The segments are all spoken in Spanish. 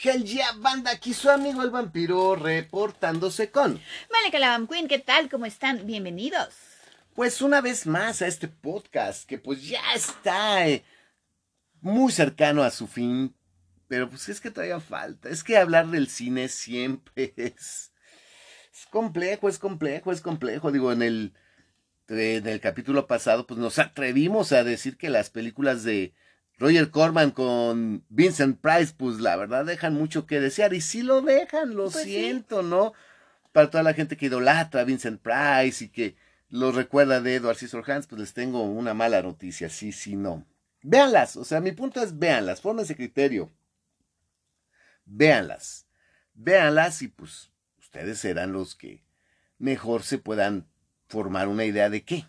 Hell yeah, banda, aquí su amigo el vampiro reportándose con. Malika la Queen, ¿qué tal? ¿Cómo están? Bienvenidos. Pues una vez más a este podcast que pues ya está eh, muy cercano a su fin, pero pues es que todavía falta. Es que hablar del cine siempre es, es complejo, es complejo, es complejo. Digo, en el, en el capítulo pasado pues nos atrevimos a decir que las películas de Roger Corman con Vincent Price, pues la verdad dejan mucho que desear. Y sí lo dejan, lo Pues sí. siento, ¿no? Para toda la gente que idolatra a Vincent Price y que lo recuerda de Edward Scissorhands, pues les tengo una mala noticia, sí, sí, no. Véanlas, o sea, mi punto es véanlas, fórmense criterio. Véanlas, véanlas y pues ustedes serán los que mejor se puedan formar una idea de qué,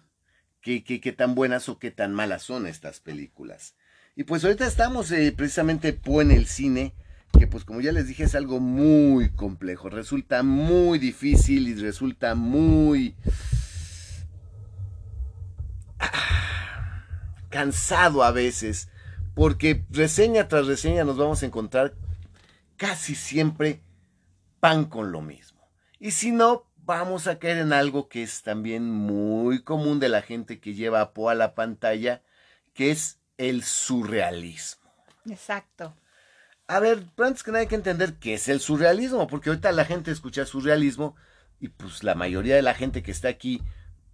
qué, qué, qué tan buenas o qué tan malas son estas películas. Y pues ahorita estamos eh, precisamente po en el cine, que pues como ya les dije es algo muy complejo, resulta muy difícil y resulta muy ah, cansado a veces, porque reseña tras reseña nos vamos a encontrar casi siempre pan con lo mismo. Y si no, vamos a caer en algo que es también muy común de la gente que lleva a Poe a la pantalla, que es el surrealismo. Exacto. A ver, pero antes que nada hay que entender qué es el surrealismo, porque ahorita la gente escucha surrealismo y pues la mayoría de la gente que está aquí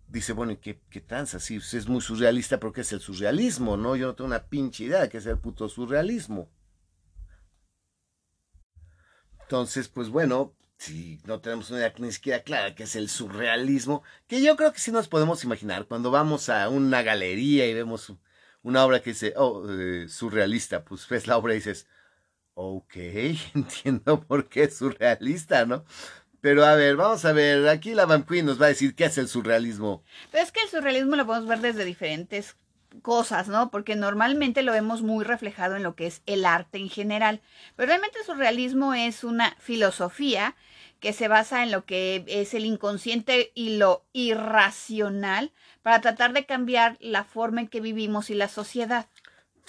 dice, bueno, ¿y qué, qué tranza? Sí, pues, es muy surrealista, pero ¿qué es el surrealismo? No, yo no tengo una pinche idea de qué es el puto surrealismo. Entonces, pues bueno, si no tenemos una idea ni siquiera clara qué es el surrealismo, que yo creo que sí nos podemos imaginar cuando vamos a una galería y vemos una obra que dice, oh, eh, surrealista, pues ves la obra y dices, ok, entiendo por qué es surrealista, ¿no? Pero a ver, vamos a ver, aquí la Van Queen nos va a decir qué es el surrealismo. Pero es que el surrealismo lo podemos ver desde diferentes cosas, ¿no? Porque normalmente lo vemos muy reflejado en lo que es el arte en general. Pero realmente el surrealismo es una filosofía que se basa en lo que es el inconsciente y lo irracional para tratar de cambiar la forma en que vivimos y la sociedad.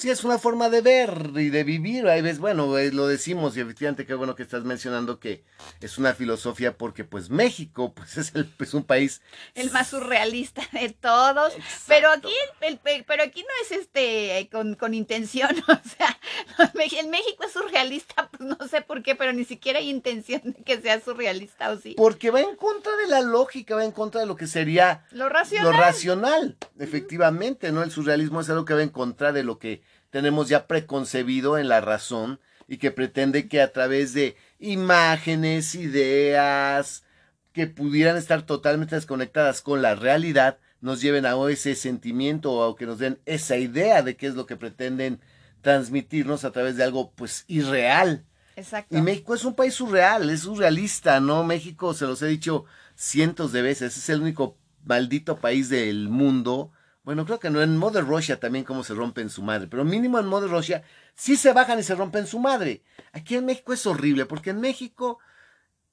Sí, es una forma de ver y de vivir. Ahí ves, bueno, lo decimos y efectivamente qué bueno que estás mencionando que es una filosofía porque pues México pues es, el, es un país... El más surrealista de todos. Exacto. Pero aquí, el, el- pero aquí no es este con, con intención, o sea, el México es surrealista, pues no sé por qué, pero ni siquiera hay intención de que sea surrealista o sí. Porque va en contra de la lógica, va en contra de lo que sería Lo racional. lo racional. Efectivamente, ¿no? El surrealismo es algo que va en contra de lo que tenemos ya preconcebido en la razón y que pretende que a través de imágenes, ideas, que pudieran estar totalmente desconectadas con la realidad, nos lleven a ese sentimiento o que nos den esa idea de qué es lo que pretenden transmitirnos a través de algo pues irreal. Exacto. Y México es un país surreal, es surrealista, ¿no? México, se los he dicho cientos de veces, es el único maldito país del mundo. Bueno, creo que no, en Mother Russia también como se rompen su madre, pero mínimo en Mother Russia sí se bajan y se rompen su madre. Aquí en México es horrible, porque en México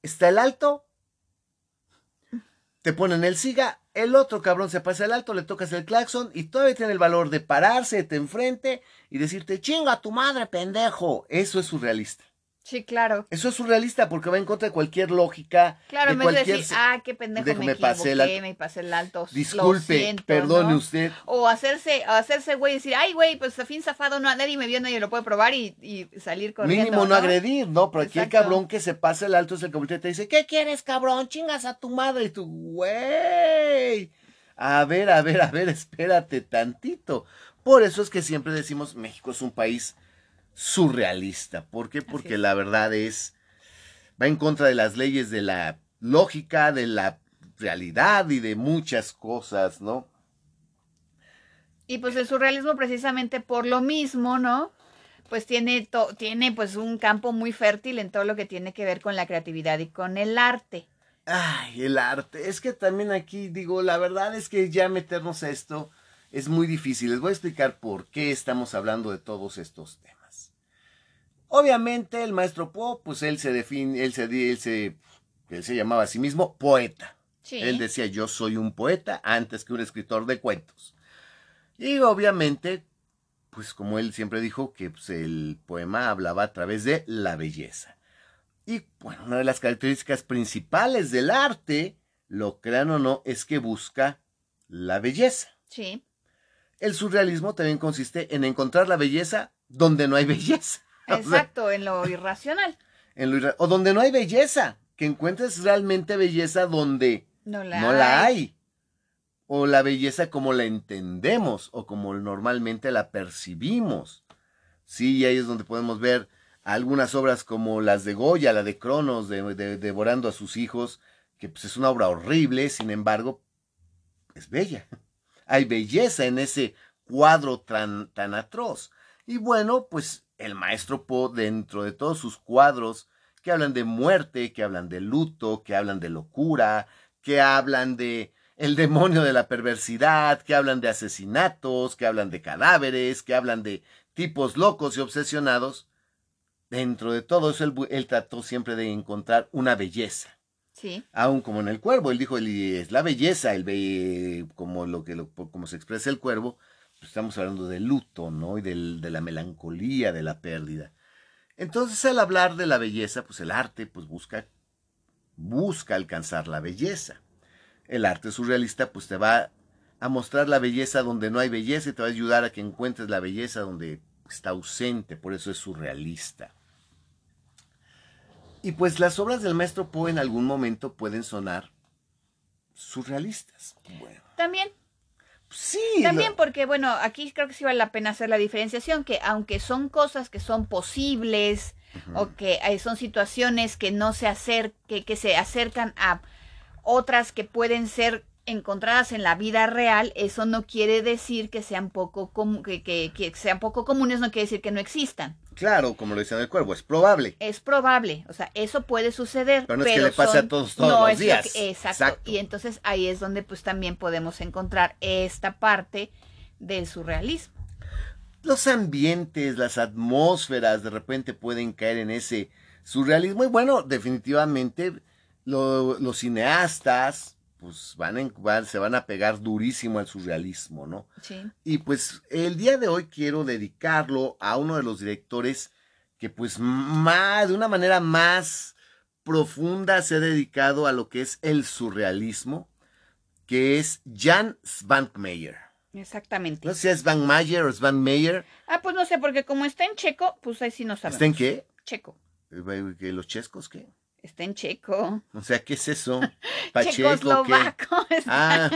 está el alto, te ponen el siga, el otro cabrón se pasa el alto, le tocas el claxon y todavía tiene el valor de pararse, te enfrente y decirte, chinga tu madre, pendejo. Eso es surrealista. Sí, claro. Eso es surrealista porque va en contra de cualquier lógica. Claro, de de cualquier decir, ah, qué pendejo me pasé el me pasé el alto. Disculpe, siento, perdone ¿no? usted. O hacerse, hacerse güey y decir, ay, güey, pues a fin zafado, no, nadie me vio, nadie lo puede probar y, y salir corriendo. Mínimo no, agredir, ¿no? Pero aquí el cabrón que se pasa el alto es el que te dice, ¿qué quieres, cabrón? Chingas a tu madre. Y tú, güey. A ver, a ver, a ver, espérate tantito. Por eso es que siempre decimos, México es un país surrealista. ¿Por qué? Porque la verdad es, va en contra de las leyes de la lógica, de la realidad y de muchas cosas, ¿no? Y pues el surrealismo precisamente por lo mismo, ¿no? Pues tiene, to- tiene pues un campo muy fértil en todo lo que tiene que ver con la creatividad y con el arte. Ay, el arte. Es que también aquí digo, la verdad es que ya meternos a esto es muy difícil. Les voy a explicar por qué estamos hablando de todos estos temas. Obviamente el maestro Poe, pues él se define, él se, él se, él se llamaba a sí mismo poeta. Sí. Él decía, yo soy un poeta antes que un escritor de cuentos. Y obviamente pues como él siempre dijo, que pues, el poema hablaba a través de la belleza. Y bueno, una de las características principales del arte, lo crean o no, es que busca la belleza. Sí. El surrealismo también consiste en encontrar la belleza donde no hay belleza. Exacto, en lo irracional. En lo o donde no hay belleza, que encuentres realmente belleza donde no la, no la hay. O la belleza como la entendemos o como normalmente la percibimos. Sí, y ahí es donde podemos ver algunas obras como las de Goya, la de Cronos, de, devorando a sus hijos, que pues es una obra horrible, sin embargo, es bella. Hay belleza en ese cuadro tan, tan atroz. Y bueno, pues el maestro Poe, dentro de todos sus cuadros, que hablan de muerte, que hablan de luto, que hablan de locura, que hablan de el demonio de la perversidad, que hablan de asesinatos, que hablan de cadáveres, que hablan de tipos locos y obsesionados, dentro de todo eso, él, trató siempre de encontrar una belleza. Sí. Aún como en el cuervo, él dijo, es la belleza, el como lo que como se expresa el cuervo, estamos hablando del luto, ¿no? Y del, de la melancolía, de la pérdida. Entonces, al hablar de la belleza, pues el arte, pues busca, busca alcanzar la belleza. El arte surrealista, pues te va a mostrar la belleza donde no hay belleza y te va a ayudar a que encuentres la belleza donde está ausente, por eso es surrealista. Y pues las obras del maestro Poe en algún momento pueden sonar surrealistas. También. Sí. También porque, bueno, aquí creo que sí vale la pena hacer la diferenciación, que aunque son cosas que son posibles o que son situaciones que no se acercan, que se acercan a otras que pueden ser encontradas en la vida real, eso no quiere decir que sean poco, que, que, sean poco comunes, no quiere decir que no existan. Claro, como lo en el cuervo, es probable. Es probable, o sea, eso puede suceder. Pero no es que le pase a todos todos los días. exacto. Y entonces ahí es donde pues también podemos encontrar esta parte del surrealismo. Los ambientes, las atmósferas de repente pueden caer en ese surrealismo y bueno, definitivamente los cineastas, pues van, se van a pegar durísimo al surrealismo, ¿no? Sí. Y pues el día de hoy quiero dedicarlo a uno de los directores que pues más, de una manera más profunda se ha dedicado a lo que es el surrealismo, que es Jan Svankmajer. Exactamente. No sé si es Svankmajer o Svankmajer. Ah, pues no sé, porque como está en checo, pues ahí sí no sabemos. ¿Está en qué? Checo. Eh, ¿Los chescos qué? Está en checo. O sea, ¿qué es eso? checoslovaco. Ah.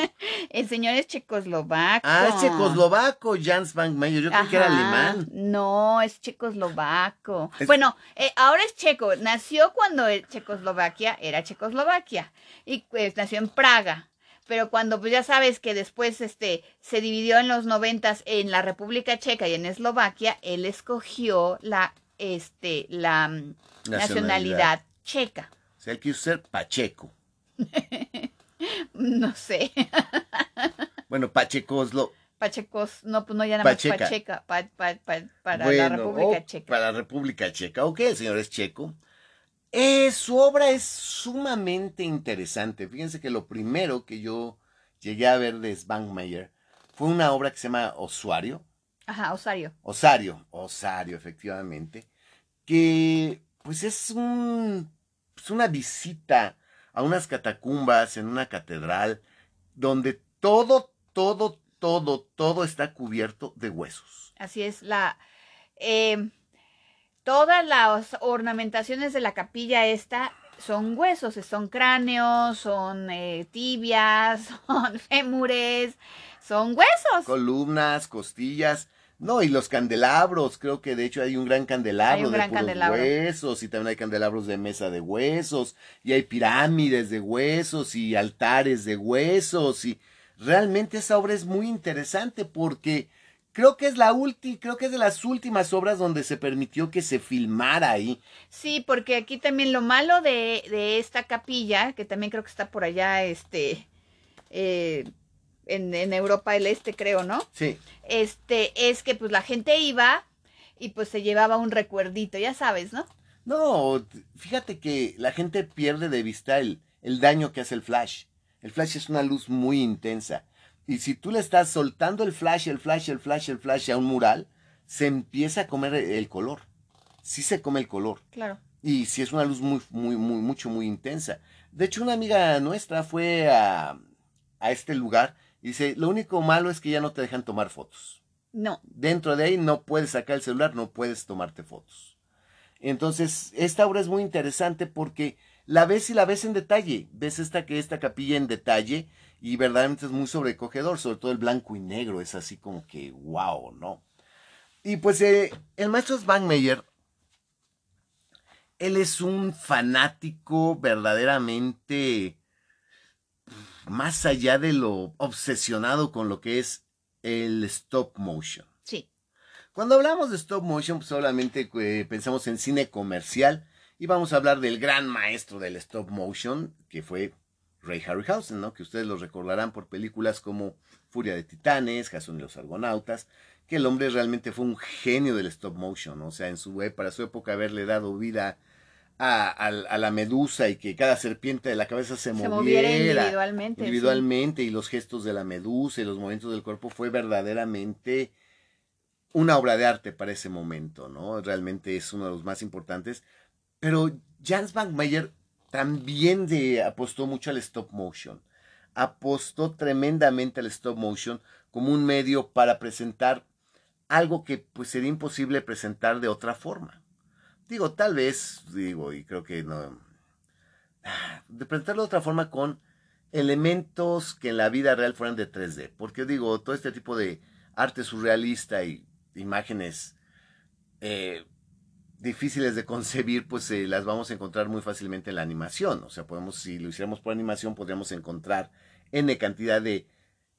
El señor es checoslovaco. Ah, es checoslovaco, Jans Van Meyer. Yo creo que era alemán. No, es checoslovaco. Bueno, eh, ahora es checo. Nació cuando Checoslovaquia era Checoslovaquia. Y pues nació en Praga. Pero cuando, pues ya sabes que después este, se dividió en los noventas en la República Checa y en Eslovaquia, él escogió la, este, la mm, nacionalidad checa. O sea, él quiso ser Pacheco. no sé. bueno, Pachecos lo... Pachecos, no, pues no, ya nada más Pacheca, para la República oh, Checa. Para la República Checa, ok, el señor es checo. Eh, su obra es sumamente interesante. Fíjense que lo primero que yo llegué a ver de Svankmajer fue una obra que se llama Osuario. Ajá, Osario. Osario, Osario, efectivamente. Que pues es un, pues una visita a unas catacumbas en una catedral donde todo, todo, todo, todo está cubierto de huesos. Así es, la... Eh, todas las ornamentaciones de la capilla esta son huesos, son cráneos, son eh, tibias, son fémures, son huesos. Columnas, costillas. No, y los candelabros, creo que de hecho hay un gran candelabro de huesos y también hay candelabros de mesa de huesos y hay pirámides de huesos y altares de huesos y realmente esa obra es muy interesante porque creo que es la última, creo que es de las últimas obras donde se permitió que se filmara ahí. Sí, porque aquí también lo malo de, de esta capilla, que también creo que está por allá, este, eh, en, Europa del Este, creo, ¿no? Sí. Este, es que pues la gente iba y pues se llevaba un recuerdito, ya sabes, ¿no? No, fíjate que la gente pierde de vista el, el daño que hace el flash. El flash es una luz muy intensa. Y si tú le estás soltando el flash, el flash, el flash, el flash a un mural, se empieza a comer el color. Sí se come el color. Claro. Y si es una luz muy, muy, muy, mucho, muy intensa. De hecho, una amiga nuestra fue a, a este lugar dice, lo único malo es que ya no te dejan tomar fotos. No. Dentro de ahí no puedes sacar el celular, no puedes tomarte fotos. Entonces, esta obra es muy interesante porque la ves y la ves en detalle. Ves esta que esta capilla en detalle y verdaderamente es muy sobrecogedor, sobre todo el blanco y negro, es así como que wow, ¿no? Y pues eh, el maestro Spangmeyer, él es un fanático verdaderamente más allá de lo obsesionado con lo que es el stop motion. Sí. Cuando hablamos de stop motion, pues solamente eh, pensamos en cine comercial y vamos a hablar del gran maestro del stop motion, que fue Ray Harryhausen, ¿no? Que ustedes lo recordarán por películas como Furia de Titanes, Jason y los Argonautas, que el hombre realmente fue un genio del stop motion, ¿no? o sea, en su, e, para su época haberle dado vida a, a, la medusa y que cada serpiente de la cabeza se, Se moviera, moviera individualmente, sí. individualmente y los gestos de la medusa y los movimientos del cuerpo fue verdaderamente una obra de arte para ese momento, ¿no? Realmente es uno de los más importantes. Pero Jans Bankmeyer también de, apostó mucho al stop motion. Apostó tremendamente al stop motion como un medio para presentar algo que pues sería imposible presentar de otra forma. Digo, tal vez, digo, y creo que no. De presentarlo de otra forma con elementos que en la vida real fueran de 3D. Porque digo, todo este tipo de arte surrealista y imágenes eh, difíciles de concebir, pues eh, las vamos a encontrar muy fácilmente en la animación. O sea, podemos, si lo hiciéramos por animación, podríamos encontrar N cantidad de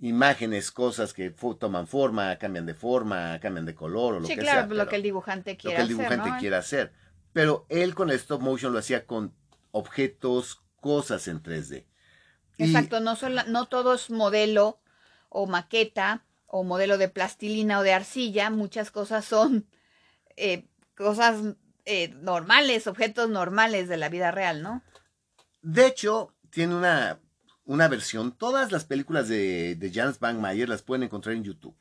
imágenes, cosas que toman forma, cambian de forma, cambian de color o lo sí, que claro, sea. lo que el dibujante quiera Lo que el dibujante hacer, ¿no? quiera hacer. Pero él con el stop motion lo hacía con objetos, cosas en 3D. Y- Exacto, no, sola- no todo es modelo o maqueta o modelo de plastilina o de arcilla, muchas cosas son eh, cosas eh, normales, objetos normales de la vida real, ¿no? De hecho, tiene una, una versión. Todas las películas de, de Jans Bankmeyer las pueden encontrar en YouTube.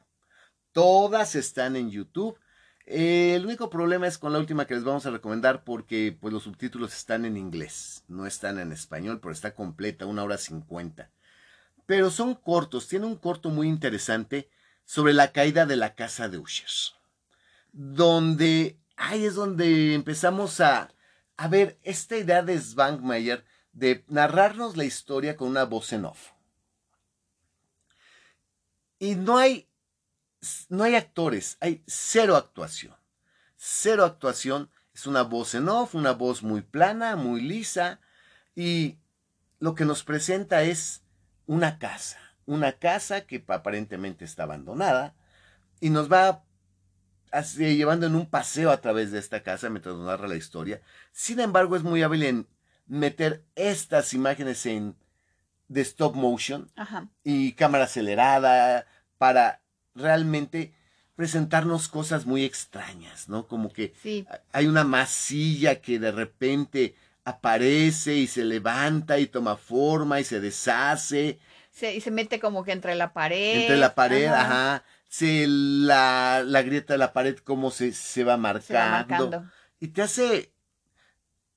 Todas están en YouTube. El único problema es con la última que les vamos a recomendar porque pues, los subtítulos están en inglés, no están en español, pero está completa, una hora cincuenta. Pero son cortos, tiene un corto muy interesante sobre la caída de la casa de Usher. Donde ahí es donde empezamos a, a ver esta idea de Svankmajer de narrarnos la historia con una voz en off. Y no hay, no hay actores, hay cero actuación. Cero actuación, es una voz en off, una voz muy plana, muy lisa, y lo que nos presenta es una casa, una casa que aparentemente está abandonada, y nos va así, llevando en un paseo a través de esta casa mientras nos narra la historia. Sin embargo, es muy hábil en meter estas imágenes en de stop motion Ajá. y cámara acelerada para realmente presentarnos cosas muy extrañas, ¿no? Como que Sí, hay una masilla que de repente aparece y se levanta y toma forma y se deshace se, y se mete como que entre la pared. entre la pared, ajá, se la, la grieta de la pared como se, se va marcando, Se va marcando. y te hace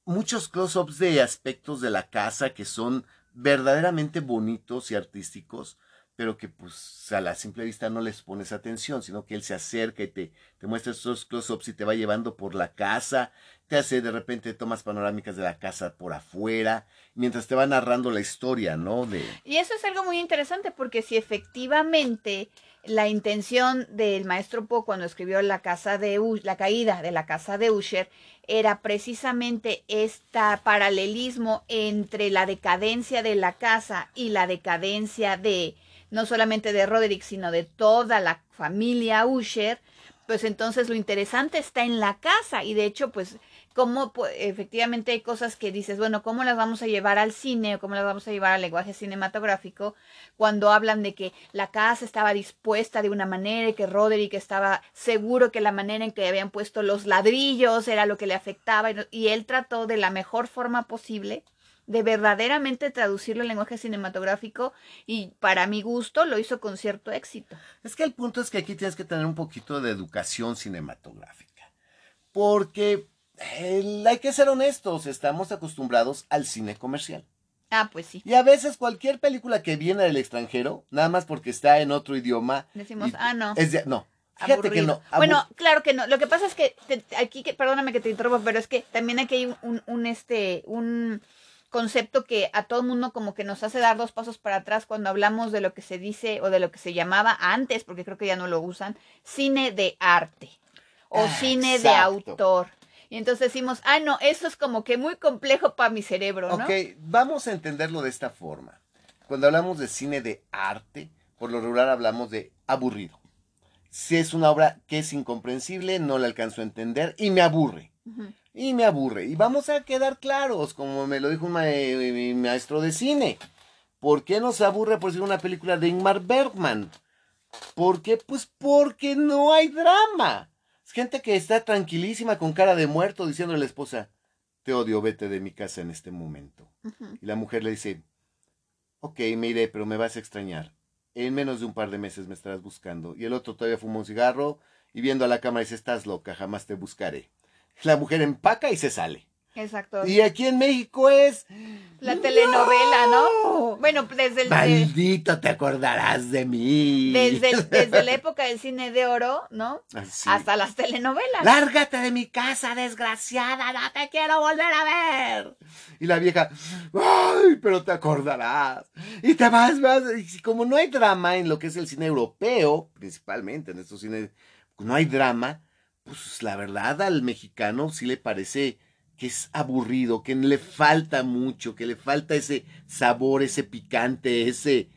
muchos close-ups de aspectos de la casa que son verdaderamente bonitos y artísticos, pero que pues a la simple vista no les pones atención, sino que él se acerca y te, te muestra esos close-ups y te va llevando por la casa, te hace de repente tomas panorámicas de la casa por afuera, mientras te va narrando la historia, ¿no? De, Y eso es algo muy interesante porque si efectivamente la intención del maestro Poe cuando escribió la casa de la caída de la casa de Usher era precisamente este paralelismo entre la decadencia de la casa y la decadencia de no solamente de Roderick sino de toda la familia Usher, pues entonces lo interesante está en la casa y de hecho pues cómo pues, efectivamente hay cosas que dices, bueno, ¿cómo las vamos a llevar al cine o cómo las vamos a llevar al lenguaje cinematográfico cuando hablan de que la casa estaba dispuesta de una manera y que Roderick estaba seguro que la manera en que habían puesto los ladrillos era lo que le afectaba y, y él trató de la mejor forma posible de verdaderamente traducirlo al lenguaje cinematográfico y para mi gusto lo hizo con cierto éxito. Es que el punto es que aquí tienes que tener un poquito de educación cinematográfica, porque hay que ser honestos, estamos acostumbrados al cine comercial. Ah, pues sí. Y a veces cualquier película que viene del extranjero, nada más porque está en otro idioma. Decimos, ah, no. Es de, no. Fíjate que no. Bueno, claro que no. Lo que pasa es que aquí, que, perdóname que te interrumpa, pero es que también aquí hay un, un, este, un concepto que a todo mundo como que nos hace dar dos pasos para atrás cuando hablamos de lo que se dice o de lo que se llamaba antes, porque creo que ya no lo usan, cine de arte o ah, cine de autor. Y entonces decimos, ah, no, eso es como que muy complejo para mi cerebro, ¿no? Ok, vamos a entenderlo de esta forma. Cuando hablamos de cine de arte, por lo regular hablamos de aburrido. Si es una obra que es incomprensible, no la alcanzo a entender y me aburre. Y me aburre. Y vamos a quedar claros, como me lo dijo mi maestro de cine. ¿Por qué nos aburre por ser una película de Ingmar Bergman? ¿Por qué? Pues porque no hay drama. Gente que está tranquilísima con cara de muerto diciendo a la esposa, te odio, vete de mi casa en este momento. Y la mujer le dice, ok, me iré, pero me vas a extrañar. En menos de un par de meses me estarás buscando. Y el otro todavía fuma un cigarro y viendo a la cámara dice, estás loca, jamás te buscaré. La mujer empaca y se sale. Exacto. Y aquí en México es. La telenovela, ¿no? Bueno, desde el. Maldito, te acordarás de mí. Desde, desde la época del cine de oro, ¿no? Hasta las telenovelas. Lárgate de mi casa, desgraciada, no te quiero volver a ver. Y la vieja, ay, pero te acordarás. Y te vas, vas. Y como no hay drama en lo que es el cine europeo, principalmente en estos cines, no hay drama, pues la verdad al mexicano sí le parece que es aburrido, que le falta mucho, que le falta ese sabor, ese picante, ese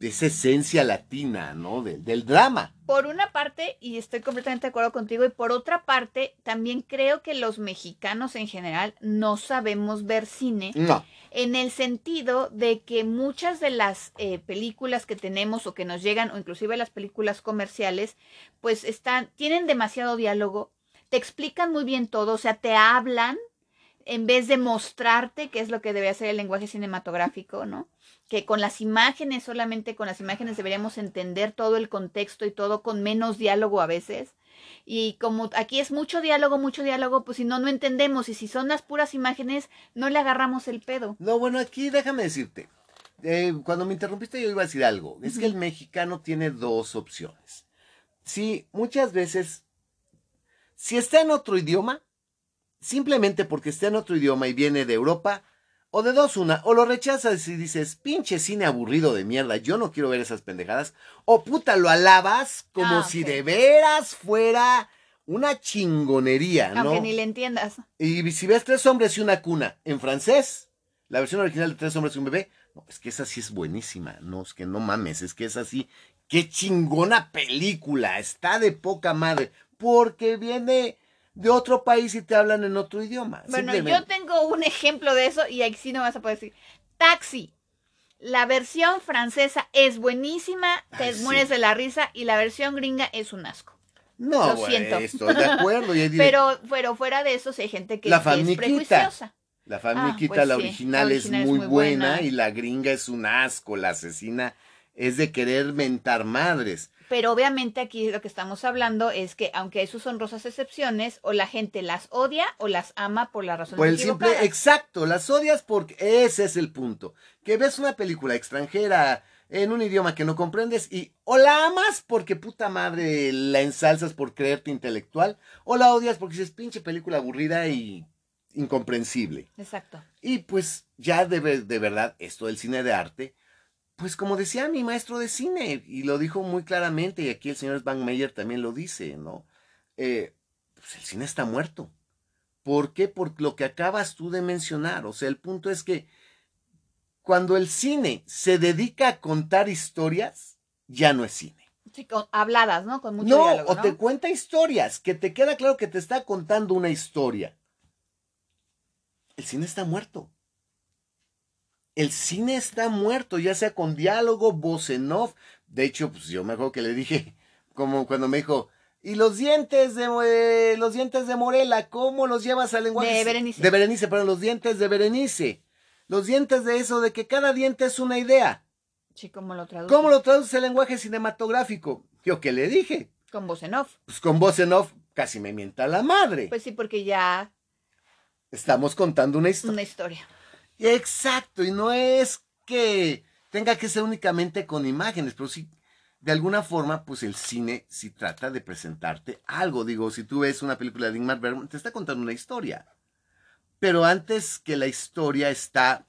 esa esencia latina, ¿no? del drama. Por una parte, y estoy completamente de acuerdo contigo, y por otra parte, también creo que los mexicanos en general no sabemos ver cine. No. En el sentido de que muchas de las eh, películas que tenemos o que nos llegan, o inclusive las películas comerciales, pues están, tienen demasiado diálogo, te explican muy bien todo, o sea, te hablan en vez de mostrarte qué es lo que debe hacer el lenguaje cinematográfico, ¿no? Que con las imágenes, solamente con las imágenes deberíamos entender todo el contexto y todo con menos diálogo a veces. Y como aquí es mucho diálogo, mucho diálogo, pues si no, no entendemos. Y si son las puras imágenes, no le agarramos el pedo. No, bueno, aquí déjame decirte. Eh, cuando me interrumpiste yo iba a decir algo. Es que el mexicano tiene dos opciones. Sí, muchas veces si está en otro idioma, simplemente porque está en otro idioma y viene de Europa, o de dos una, o lo rechazas y dices, pinche cine aburrido de mierda, yo no quiero ver esas pendejadas, o puta, lo alabas como ah, si de veras fuera una chingonería, ¿no? Aunque ni le entiendas. Y si ves Tres hombres y una cuna en francés, la versión original de Tres hombres y un bebé, no, es que esa sí es buenísima, no, es que no mames, es que es así, qué chingona película, está de poca madre porque viene de otro país y te hablan en otro idioma. Bueno, yo tengo un ejemplo de eso y aquí sí no vas a poder decir. Taxi. La versión francesa es buenísima, te mueres de la risa y la versión gringa es un asco. No, Lo siento. estoy de acuerdo. pero, pero fuera de eso, hay gente que, la es prejuiciosa. La famiquita, ah, pues la, original es muy, buena, y la gringa es un asco. La asesina es de querer mentar madres. Pero obviamente aquí lo que estamos hablando es que aunque eso son rosas excepciones, o la gente las odia o las ama por la razón Por el simple, exacto, las odias porque ese es el punto. Que ves una película extranjera en un idioma que no comprendes y o la amas porque puta madre la ensalzas por creerte intelectual, o la odias porque dices pinche película aburrida y incomprensible. Exacto. Y pues ya de, de verdad, esto del cine de arte pues como decía mi maestro de cine, y lo dijo muy claramente, y aquí el señor Meyer también lo dice, ¿no? Eh, pues el cine está muerto. ¿Por qué? Por lo que acabas tú de mencionar. O sea, el punto es que cuando el cine se dedica a contar historias, ya no es cine. Sí, habladas, ¿no? Con mucho no, o te cuenta historias, que te queda claro que te está contando una historia. El cine está muerto el cine está muerto, ya sea con diálogo, voz en off. De hecho, pues yo me acuerdo que le dije, como cuando me dijo, ¿y los dientes de eh, los dientes de Morela, cómo los llevas al lenguaje? De Berenice. De Berenice, pero los dientes de Berenice. los dientes de eso, de que cada diente es una idea. Sí, ¿cómo lo traduce? ¿Cómo lo traduce el lenguaje cinematográfico? Yo qué le dije. Con voz en off. Pues con voz en off casi me mienta la madre. Pues sí, porque ya Estamos contando una historia. una historia. Exacto, y no es que tenga que ser únicamente con imágenes, pero sí, de alguna forma, pues el cine sí trata de presentarte algo. Digo, si tú ves una película de Ingmar Bergman, te está contando una historia. Pero antes que la historia está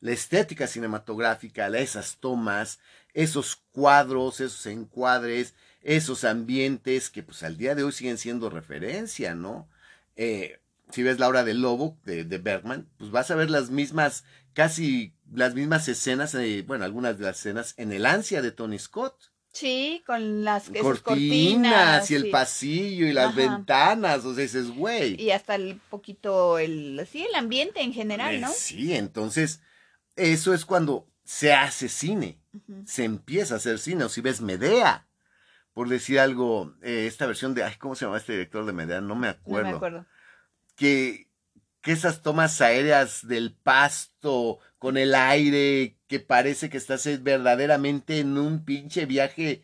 la estética cinematográfica, esas tomas, esos cuadros, esos encuadres, esos ambientes que pues al día de hoy siguen siendo referencia, ¿no? Eh, si ves La Hora del Lobo de, de Bergman, pues vas a ver las mismas, casi las mismas escenas, eh, bueno, algunas de las escenas en El Ansia de Tony Scott. Sí, con las Cortinas, cortinas y el sí. pasillo y las Ajá. ventanas, o sea, dices, güey. Y hasta el poquito, el, sí, el ambiente en general, ¿no? Eh, sí, entonces, eso es cuando se hace cine, se empieza a hacer cine, o si ves Medea, por decir algo, eh, esta versión de, ay, ¿cómo se llama este director de Medea? No me No acuerdo. me acuerdo. Que, que esas tomas aéreas del pasto con el aire, que parece que estás eh, verdaderamente en un pinche viaje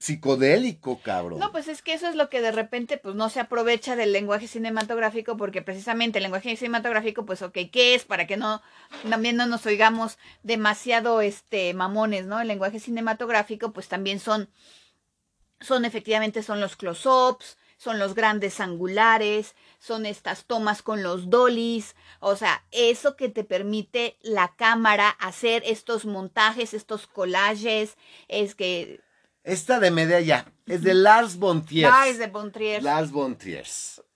psicodélico, cabrón. No, pues es que eso es lo que de repente pues no se aprovecha del lenguaje cinematográfico porque precisamente el lenguaje cinematográfico pues ok, ¿qué es? Para que no también no nos oigamos demasiado este mamones, ¿no? El lenguaje cinematográfico pues también son son efectivamente son los close-ups, son los grandes angulares, son estas tomas con los dollies, o sea, eso que te permite la cámara hacer estos montajes, estos collages, es que Esta de Medea ya, es de Lars von Trier. Lars de von Trier. Lars von Trier.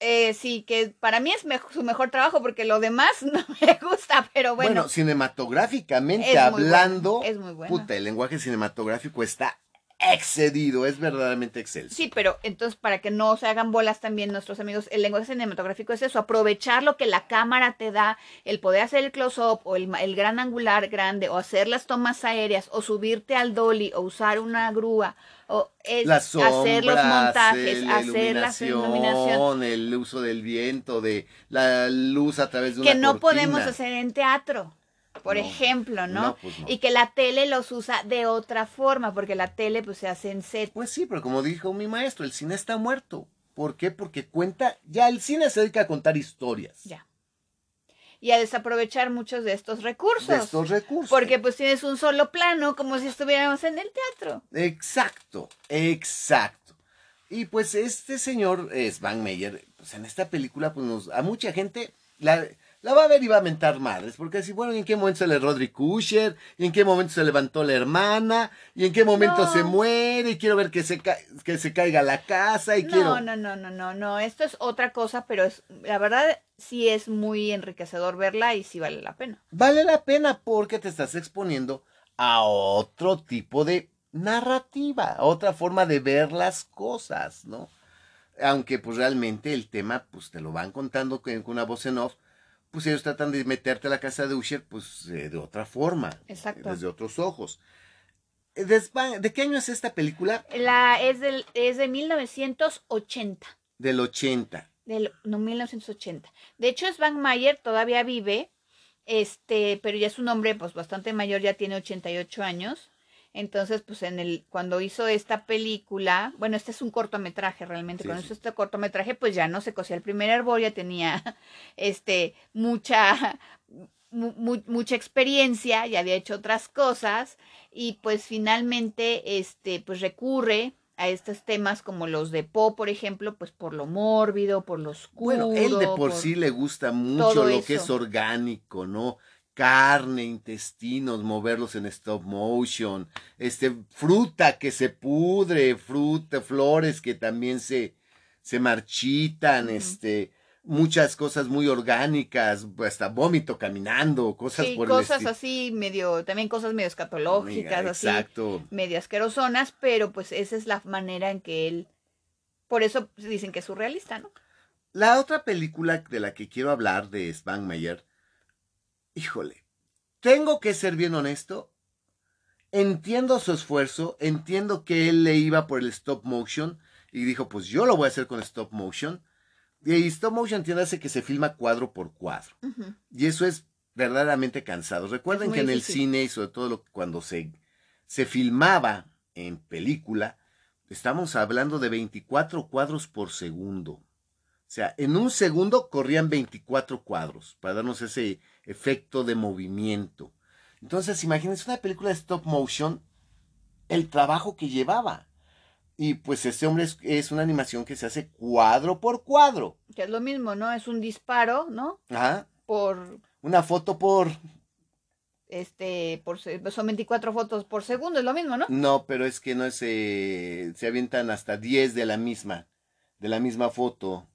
Eh, sí, que para mí es su mejor trabajo porque lo demás no me gusta, pero Bueno, bueno. cinematográficamente Es muy hablando, es muy buena. puta, el lenguaje cinematográfico está excedido, es verdaderamente excelso. sí, pero entonces para que no se hagan bolas también nuestros amigos, el lenguaje cinematográfico es eso, aprovechar lo que la cámara te da, el poder hacer el close-up o el, el gran angular grande o hacer las tomas aéreas o subirte al dolly o usar una grúa o es sombras, hacer los montajes, hacer la iluminación. el uso del viento, de la luz a través de una que no podemos hacer en teatro, por No, ejemplo, ¿no? no, pues no. Y que la tele los usa de otra forma, porque la tele pues se hace en set. Pues sí, pero como dijo mi maestro, el cine está muerto. ¿Por qué? Porque cuenta, ya el cine se dedica a contar historias Ya. Y a desaprovechar muchos de estos recursos. de estos recursos. Porque pues tienes un solo plano, como si estuviéramos en el teatro. Exacto, exacto. Y pues este señor Svan Meyer, pues en esta película, pues nos, a mucha gente la, la va a ver y va a mentar madres, porque así, bueno, ¿y en qué momento sale Roderick Kusher? ¿Y en qué momento se levantó la hermana? ¿Y en qué momento No. se muere? Y quiero ver que se, ca- que se caiga la casa y No, quiero... no, no, no, no, no. Esto es otra cosa, pero es, la verdad sí es muy enriquecedor verla y sí vale la pena. Vale la pena porque te estás exponiendo a otro tipo de narrativa, a otra forma de ver las cosas, ¿no? Aunque pues realmente el tema pues te lo van contando con con una voz en off, pues ellos tratan de meterte a la casa de Usher pues eh, de otra forma, Exacto. desde otros ojos. Eh, de Span- ¿De qué año es esta película? La, es, del, es de 1980. Del 80. Del, no, 1980. De hecho, Svan Mayer todavía vive, este, pero ya es un hombre pues bastante mayor, ya tiene 88 años. Entonces, pues en el, cuando hizo esta película, bueno, este es un cortometraje realmente, Sí, cuando sí. hizo este cortometraje, pues ya no se cosía el primer árbol, ya tenía este mucha mu- mu- mucha experiencia, ya había hecho otras cosas y pues finalmente este pues recurre a estos temas como los de Poe, por ejemplo, pues por lo mórbido, por lo oscuro. Bueno, él de por sí le gusta mucho lo que es orgánico, ¿no? Carne, intestinos, moverlos en stop motion, este, fruta que se pudre, fruta, flores que también se, se marchitan, este, muchas cosas muy orgánicas, hasta vómito caminando, cosas Sí, por cosas el así medio, también cosas medio escatológicas, así, Exacto. medio asquerosonas, pero pues esa es la manera en que él, por eso dicen que es surrealista, ¿no? La otra película de la que quiero hablar de Svan Meyer, híjole, tengo que ser bien honesto, entiendo su esfuerzo, entiendo que él le iba por el stop motion y dijo, pues yo lo voy a hacer con stop motion. Y stop motion entiéndase que se filma cuadro por cuadro. Y eso es verdaderamente cansados. Recuerden que en el cine y sobre todo lo- cuando se, se filmaba en película, estamos hablando de 24 cuadros por segundo. O sea, en un segundo corrían 24 cuadros para darnos ese efecto de movimiento. Entonces, imagínense una película de stop motion, el trabajo que llevaba. Y pues este hombre es, es una animación que se hace cuadro por cuadro. Que es lo mismo, ¿no? Es un disparo, ¿no? Ajá. Por Una foto por... este, por son 24 fotos por segundo, es lo mismo, ¿no? No, pero es que no es... eh, se avientan hasta 10 de la misma, de la misma foto,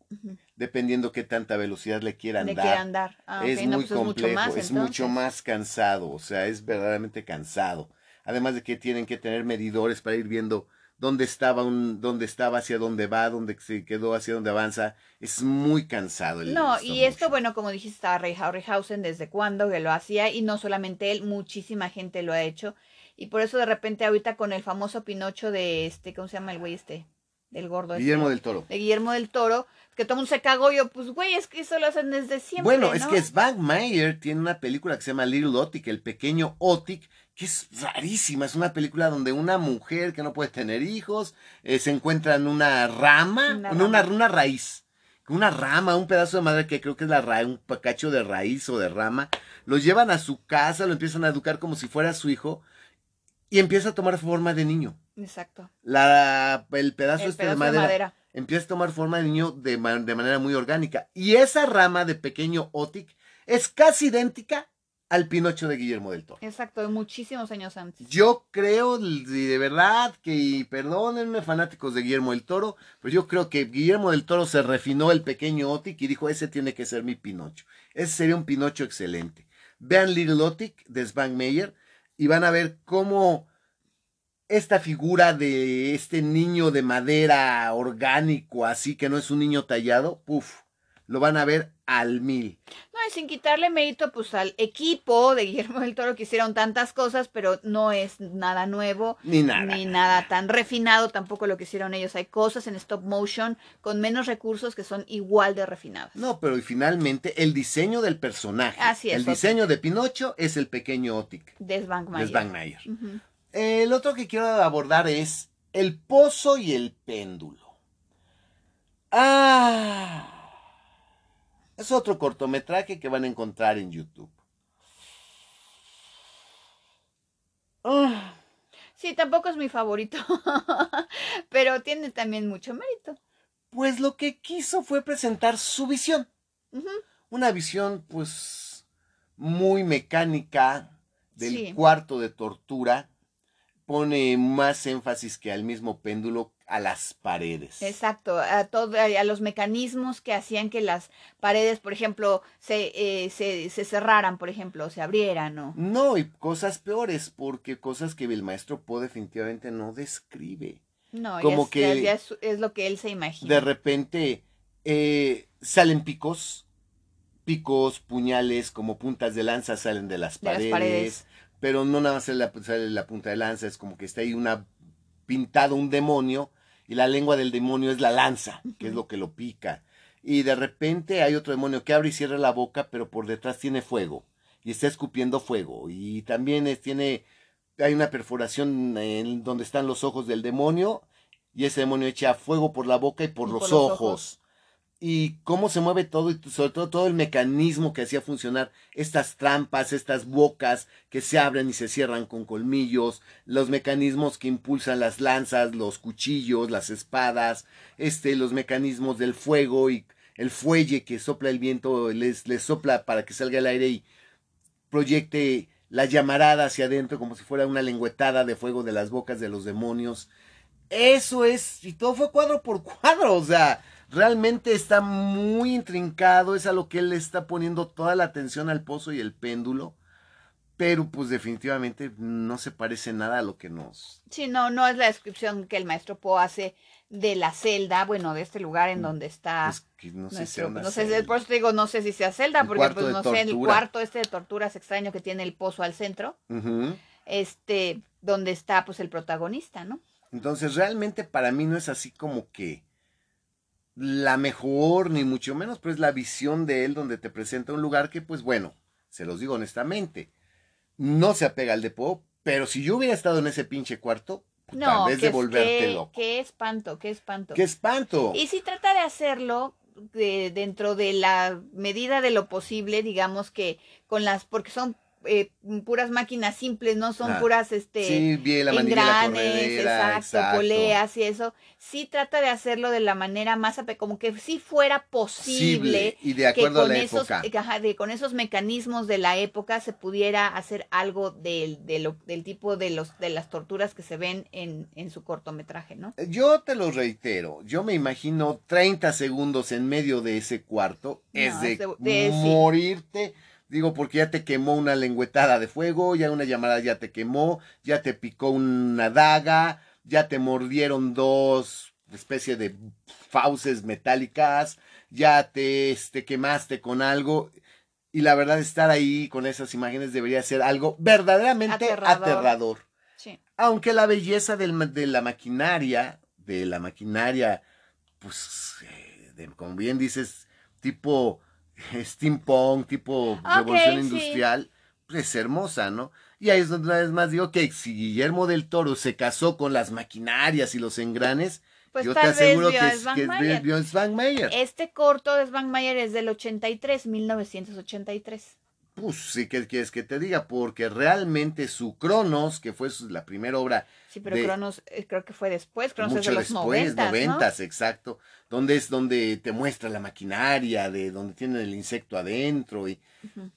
Dependiendo qué tanta velocidad le quieran dar. Ah, es no, muy pues es mucho complejo, más, es mucho más cansado, o sea, es verdaderamente cansado. Además de que tienen que tener medidores para ir viendo dónde estaba un, dónde estaba, hacia dónde va, dónde se quedó, hacia dónde avanza. Es muy cansado el No, y esto, bueno, como dijiste, estaba Ray Harryhausen desde cuándo que lo hacía, y no solamente él, muchísima gente lo ha hecho. Y por eso de repente ahorita con el famoso Pinocho de este, ¿cómo se llama el güey este? Del gordo este, Guillermo del Toro. de Guillermo del Toro, que todo el mundo se cagó, yo, pues güey, es que eso lo hacen desde siempre. Bueno, es que Mayer tiene una película que se llama Little Otik, el pequeño Otik, que es rarísima. Es una película donde una mujer que no puede tener hijos eh, se encuentra en una rama, Una en una, rama. una raíz. Una rama, un pedazo de madera que creo que es la ra- un cacho de raíz o de rama. Lo llevan a su casa, lo empiezan a educar como si fuera su hijo y empieza a tomar forma de niño. Exacto. La, el pedazo, El este pedazo de de madera. Empieza a tomar forma de niño de, de manera muy orgánica. Y esa rama de pequeño Otic es casi idéntica al Pinocho de Guillermo del Toro. Exacto, de muchísimos años antes. Yo creo, y de verdad, que y perdónenme fanáticos de Guillermo del Toro, pero yo creo que Guillermo del Toro se refinó el pequeño Otic y dijo, ese tiene que ser mi Pinocho. Ese sería un Pinocho excelente. Vean Little Otic de Svank Meyer y van a ver cómo esta figura de este niño de madera orgánico, así que no es un niño tallado, puf, lo van a ver al mil. No, y sin quitarle mérito pues al equipo de Guillermo del Toro que hicieron tantas cosas, pero no es nada nuevo. Ni nada. Ni nada tan refinado tampoco lo que hicieron ellos. Hay cosas en stop motion con menos recursos que son igual de refinadas. No, pero y finalmente el diseño del personaje. Así es, El Otic. diseño de Pinocho es el pequeño Otic. De Svank de Mayer. El otro que quiero abordar es el pozo y el péndulo. Ah. Es otro cortometraje que van a encontrar en YouTube. Ah. Sí, tampoco es mi favorito, pero tiene también mucho mérito. Pues lo que quiso fue presentar su visión. Una visión, pues, muy mecánica del Sí. cuarto de tortura. Pone más énfasis que al mismo péndulo a las paredes. Exacto, a, todo, a los mecanismos que hacían que las paredes, por ejemplo, se, eh, se, se cerraran, por ejemplo, o se abrieran, ¿no? No, y cosas peores, porque cosas que el maestro Poe definitivamente no describe. No, Como ya es, que- ya- es, es lo que él se imagina. De repente eh, salen picos, picos, puñales, como puntas de lanza salen de las De las paredes. Pero no nada más sale la, sale la punta de lanza, es como que está ahí una pintado un demonio y la lengua del demonio es la lanza, que es lo que lo pica. Y de repente hay otro demonio que abre y cierra la boca, pero por detrás tiene fuego y está escupiendo fuego y también es- tiene hay una perforación en donde están los ojos del demonio y ese demonio echa fuego por la boca y por, Y los, por los ojos. ojos. Y cómo se mueve todo y sobre todo todo el mecanismo que hacía funcionar estas trampas, estas bocas que se abren y se cierran con colmillos, los mecanismos que impulsan las lanzas, los cuchillos, las espadas, este, los mecanismos del fuego y el fuelle que sopla el viento, les, les sopla para que salga el aire y proyecte la llamarada hacia adentro como si fuera una lengüetada de fuego de las bocas de los demonios. Eso es, y todo fue cuadro por cuadro, o sea, realmente está muy intrincado, es a lo que él le está poniendo toda la atención al pozo y el péndulo, pero pues definitivamente no se parece nada a lo que nos... Sí, no, no es la descripción que el maestro Poe hace de la celda, bueno, de este lugar en donde está pues, que no sé si sea no sé, por eso te digo, no sé si sea celda, El porque pues no sé, el cuarto este de torturas extraño que tiene el pozo al centro, este, donde está pues el protagonista, ¿no? Entonces realmente para mí no es así como que la mejor, ni mucho menos, pero es la visión de él donde te presenta un lugar que pues bueno, se los digo honestamente. No se apega al de Poe, pero si yo hubiera estado en ese pinche cuarto, No, tal vez de volverte qué- loco. Qué espanto, qué espanto. ¡Qué espanto! Y si trata de hacerlo de- dentro de la medida de lo posible, digamos que con las, porque son eh, puras máquinas simples, no son Ah, puras este Sí, bien la engranes, exacto, poleas y eso. Sí trata de hacerlo de la manera más como que si fuera posible y de que acuerdo a con la esos, época. eh, de, con esos mecanismos de la época se pudiera hacer algo del, de lo- del tipo de los de las torturas que se ven en, en su cortometraje, ¿no? Yo te lo reitero, yo me imagino 30 segundos en medio de ese cuarto, es No, de, es de- de- sí. Digo, porque ya te quemó una lengüetada de fuego, ya una llamada ya te quemó, ya te picó una daga, ya te mordieron dos especie de fauces metálicas, ya te este, quemaste con algo. Y la verdad, estar ahí con esas imágenes debería ser algo verdaderamente Aterrador. aterrador Sí. aunque la belleza del de la maquinaria, de la maquinaria, pues, eh, de- como bien dices, tipo steampunk, tipo revolución sí. industrial, pues es hermosa, ¿no? Y ahí es donde una vez más digo que si Guillermo del Toro se casó con las maquinarias y los engranes, Pues yo te aseguro vio que es, que es vio a Svangmayer. Este corto de Svangmayer es del 83, 1983. Pues sí, que quieres que te diga? Porque realmente su Cronos, que fue la primera obra Sí, pero De- Cronos eh, creo que fue después, Cronos es mucho de los después, 90, noventas, exacto, donde es donde te muestra la maquinaria, de donde tienen el insecto adentro y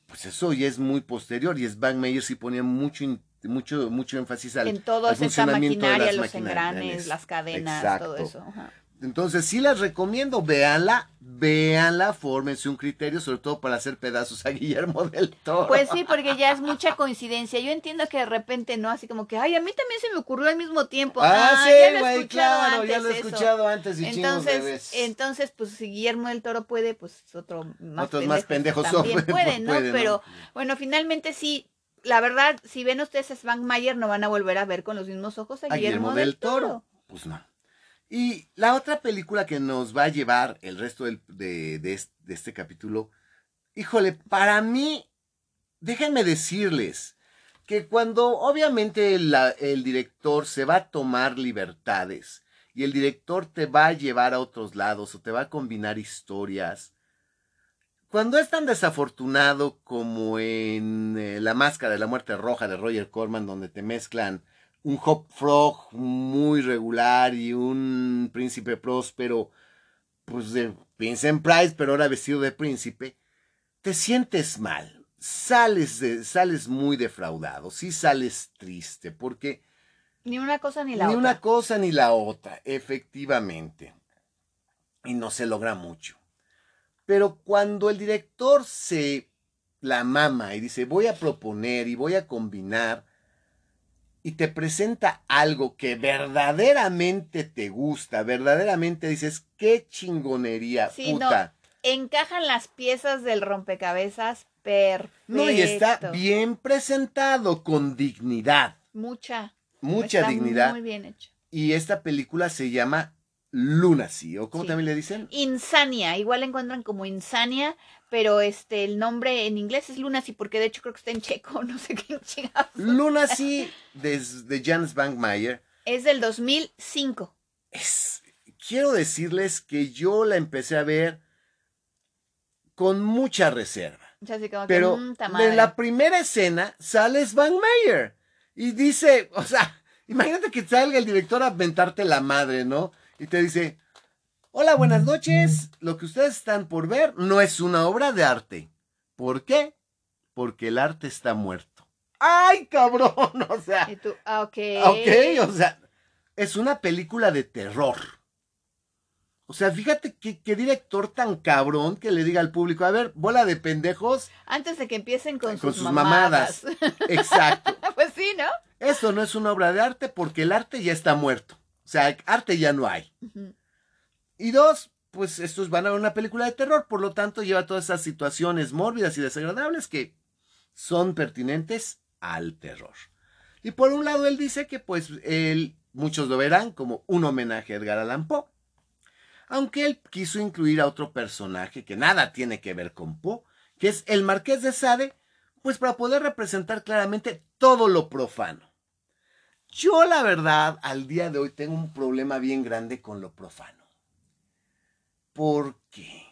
pues eso ya es muy posterior y Svan Meyer sí ponía mucho mucho mucho énfasis al, En toda al esta funcionamiento de maquinaria, las los engranes, las cadenas, todo Exacto. eso. ajá. Entonces sí las recomiendo, véanla, véanla, fórmense un criterio, sobre todo para hacer pedazos a Guillermo del Toro. Pues sí, porque ya es mucha coincidencia. Yo entiendo que de repente no, así como que, ay, a mí también se me ocurrió al mismo tiempo. Ah, he sí, güey, claro, ya lo he eso. escuchado antes y Entonces, entonces, pues si Guillermo del Toro puede, pues otro más Otros más pendejos son, también puede, ¿no? puede, ¿no? Pero bueno, finalmente sí, la verdad, si ven ustedes a Svangmayer, no van a volver a ver con los mismos ojos a, a Guillermo del Toro. Pues no. Y la otra película que nos va a llevar el resto de, de es- de este capítulo, híjole, para mí, déjenme decirles que cuando obviamente el director se va a tomar libertades y el director te va a llevar a otros lados o te va a combinar historias, cuando es tan desafortunado como en eh, La Máscara de la Muerte Roja de Roger Corman, donde te mezclan un Hop Frog muy regular y un príncipe próspero, pues de Vincent Price, pero ahora vestido de príncipe, te sientes mal, sales, de- sales muy defraudado, sí sales triste, porque Ni una cosa ni la ni otra. una cosa ni la otra, efectivamente. Y no se logra mucho. Pero cuando el director se la mama y dice, voy a proponer y voy a combinar, y te presenta algo que verdaderamente te gusta, verdaderamente dices, qué chingonería, Sí, no, puta. Encajan las piezas del rompecabezas perfecto. No, y está bien presentado, con dignidad, Mucha. mucha está dignidad. Muy bien hecho. Y esta película se llama Lunacy, o como Sí. también le dicen. Insania, igual la encuentran como Insania, pero este el nombre en inglés es Lunacy porque de hecho creo que está en checo, no sé qué chingados. Lunacy de, de Jan Bankmeyer. Es del 2005. Es, quiero decirles que yo la empecé a ver con mucha reserva. Así como Pero que, mm, en la primera escena sale Van Meyer y dice, o sea, imagínate que salga el director a aventarte la madre, ¿no? Y te dice, hola, buenas noches, lo que ustedes están por ver no es una obra de arte. ¿Por qué? Porque el arte está muerto. ¡Ay, cabrón! O sea, Y tú, ah, ok. ok, o sea, es una película de terror. O sea, fíjate qué, qué director tan cabrón que le diga al público, a ver, bola de pendejos, Antes de que empiecen con, con sus, sus mamadas. mamadas. Exacto. pues sí, ¿no? Esto no es una obra de arte porque el arte ya está muerto. O sea, arte ya no hay. Y dos, pues estos van a ver una película de terror, por lo tanto lleva todas esas situaciones mórbidas y desagradables que son pertinentes al terror. Y por un lado él dice que pues él, muchos lo verán como un homenaje a Edgar Allan Poe. Aunque él quiso incluir a otro personaje que nada tiene que ver con Poe, que es el Marqués de Sade, pues para poder representar claramente todo lo profano. Yo la verdad, al día de hoy tengo un problema bien grande con lo profano. ¿Por qué?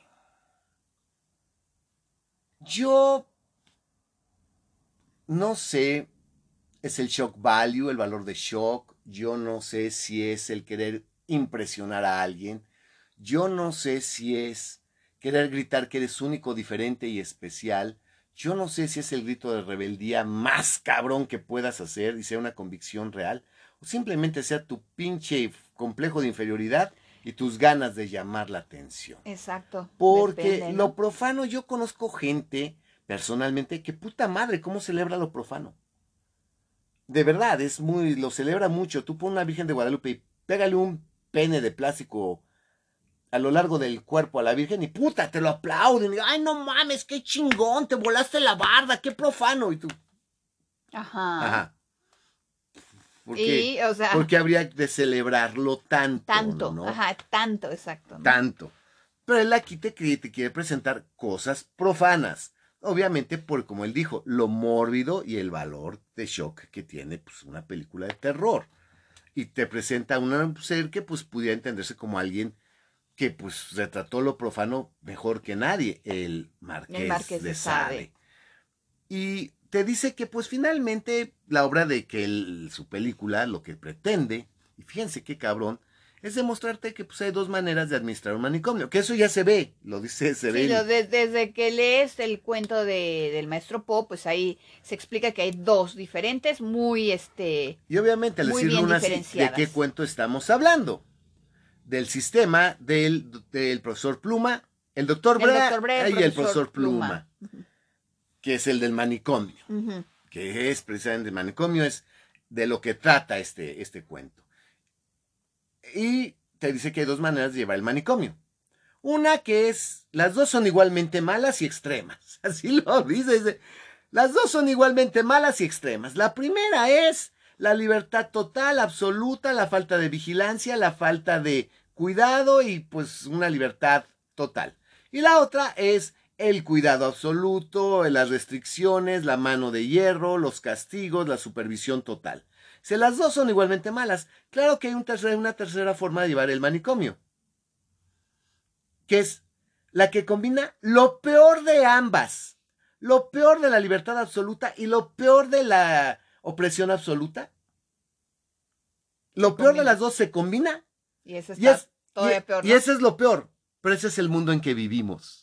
Yo no sé, es el shock value, el valor de shock. Yo no sé si es el querer impresionar a alguien. Yo no sé si es querer gritar que eres único, diferente y especial. Yo no sé si es el grito de rebeldía más cabrón que puedas hacer y sea una convicción real, o simplemente sea tu pinche complejo de inferioridad y tus ganas de llamar la atención. Exacto. Porque lo profano, yo conozco gente personalmente que puta madre, ¿cómo celebra lo profano? De verdad, es muy, lo celebra mucho. Tú pones una Virgen de Guadalupe y pégale un pene de plástico a lo largo del cuerpo a la Virgen y puta, te lo aplauden. Y, Ay, no mames, qué chingón, te volaste la barda, qué profano. Y tú. Ajá. Ajá. ¿Por Y, qué? o sea- Porque habría de celebrarlo tanto. Tanto, ¿no? ajá, tanto, exacto. ¿no? Tanto. Pero él aquí te, quiere- te quiere presentar cosas profanas. Obviamente, por como él dijo, lo mórbido y el valor de shock que tiene pues, una película de terror. Y te presenta a un ser que pues pudiera entenderse como alguien que pues retrató lo profano mejor que nadie, el Marqués, El Marqués de de Sade. Sade. Y te dice que pues finalmente la obra de que él- su película lo que pretende, y fíjense qué cabrón, es demostrarte que pues hay dos maneras de administrar un manicomio, que eso ya se ve, lo dice, se ve. Sí, en- lo de- desde que lees el cuento de, del maestro Po, pues ahí se explica que hay dos diferentes, muy este, Y obviamente al bien una ¿de qué cuento estamos hablando? Del sistema del, del profesor Pluma, el doctor El el y el profesor profesor Pluma, que es el del manicomio. que es precisamente el manicomio, es de lo que trata este, este cuento. Y te dice que hay dos maneras de llevar el manicomio. Una que es, las dos son igualmente malas y extremas. Así lo dice, dice, las dos son igualmente malas y extremas. La primera es la libertad total, absoluta, la falta de vigilancia, la falta de cuidado y pues una libertad total. Y la otra es el cuidado absoluto, las restricciones, la mano de hierro, los castigos, la supervisión total. Si las dos son igualmente malas, claro que hay un tercer- una tercera forma de llevar el manicomio, que es la que combina lo peor de ambas, lo peor de la libertad absoluta y lo peor de la opresión absoluta. Lo peor de las dos se combina y eso y, está es, todavía y- peor. y ese es lo peor. Pero ese es el mundo en que vivimos.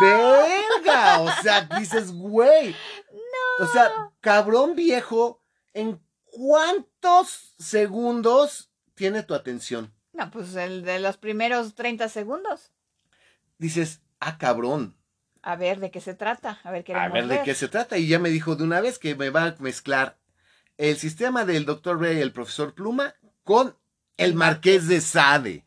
¡Verga! O sea, dices, güey. ¡No! O sea, cabrón viejo, ¿en cuántos segundos tiene tu atención? No, pues el de los primeros 30 segundos. Dices, ah, cabrón. A ver de qué se trata, a ver qué A ver de qué se trata. Y ya me dijo de una vez que me va a mezclar el sistema del doctor Ray y el profesor Pluma con el Marqués de Sade.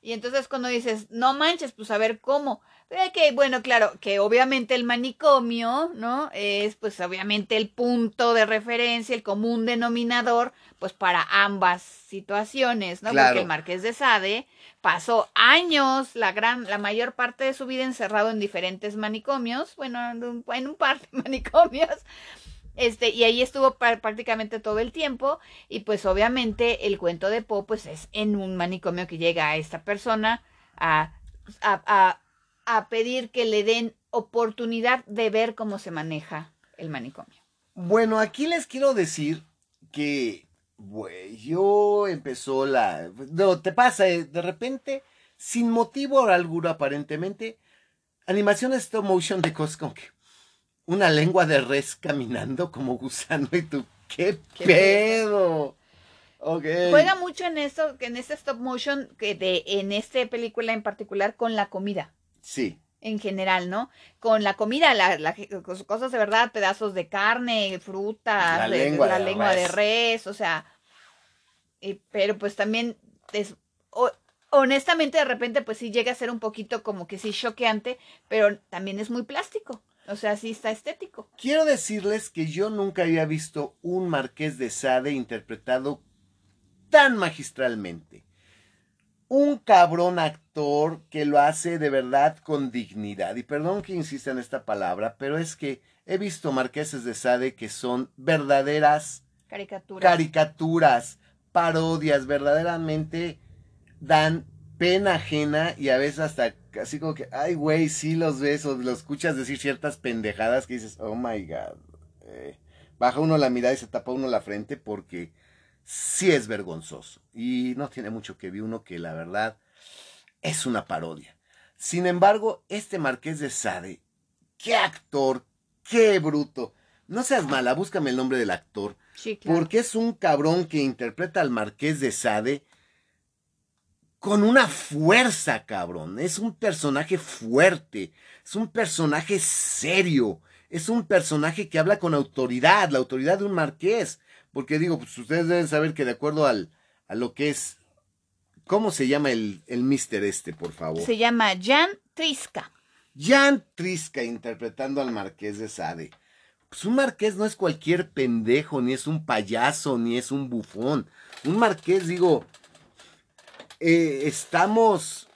Y entonces cuando dices, no manches, pues a ver cómo. Eh, que bueno, claro, que obviamente el manicomio, ¿no? Es pues obviamente el punto de referencia, el común denominador, pues para ambas situaciones, ¿no? Claro. Porque el Marqués de Sade pasó años, la gran, la mayor parte de su vida encerrado en diferentes manicomios, bueno, en un, en un par de manicomios. Este, y ahí estuvo prácticamente todo el tiempo. Y pues obviamente el cuento de Poe pues es en un manicomio que llega a esta persona a, a, a, a pedir que le den oportunidad de ver cómo se maneja el manicomio. Bueno, aquí les quiero decir que, güey, yo empezó la... No, te pasa, eh, de repente, sin motivo alguno aparentemente, animaciones stop motion de cosas como que una lengua de res caminando como gusano y tú, ¿qué, ¿Qué pedo? Juega mucho en esto, en este stop motion, que de, en esta película en particular, con la comida. Sí, en general, ¿no? Con la comida, la, la- cos- cosas de verdad, pedazos de carne, frutas, La de- lengua la de lengua de res. res, o sea, y- pero pues también, es, o- honestamente de repente pues sí llega a ser un poquito como que sí choqueante, pero también es muy plástico, o sea, sí está estético. quiero decirles que yo nunca había visto un Marqués de Sade interpretado tan magistralmente. Un cabrón actor que lo hace de verdad con dignidad. Y perdón que insista en esta palabra, pero es que he visto marqueses de Sade que son verdaderas Caricaturas. caricaturas, parodias, verdaderamente dan pena ajena y a veces hasta así como que, ay, güey, sí los ves o los escuchas decir ciertas pendejadas que dices, oh my god. Eh, baja uno la mirada y se tapa uno la frente porque sí es vergonzoso. Y no tiene mucho que ver uno que la verdad es una parodia. Sin embargo, este Marqués de Sade, qué actor, qué bruto. No seas mala, búscame el nombre del actor. Sí, claro. Porque es un cabrón que interpreta al Marqués de Sade con una fuerza, cabrón. Es un personaje fuerte, es un personaje serio, es un personaje que habla con autoridad, la autoridad de un marqués. Porque digo, pues ustedes deben saber que de acuerdo al, a lo que es... ¿Cómo se llama el, el mister este, por favor? Se llama Jan Triska. Jan Triska interpretando al marqués de Sade. Pues un marqués no es cualquier pendejo, ni es un payaso, ni es un bufón. Un marqués, digo, eh, estamos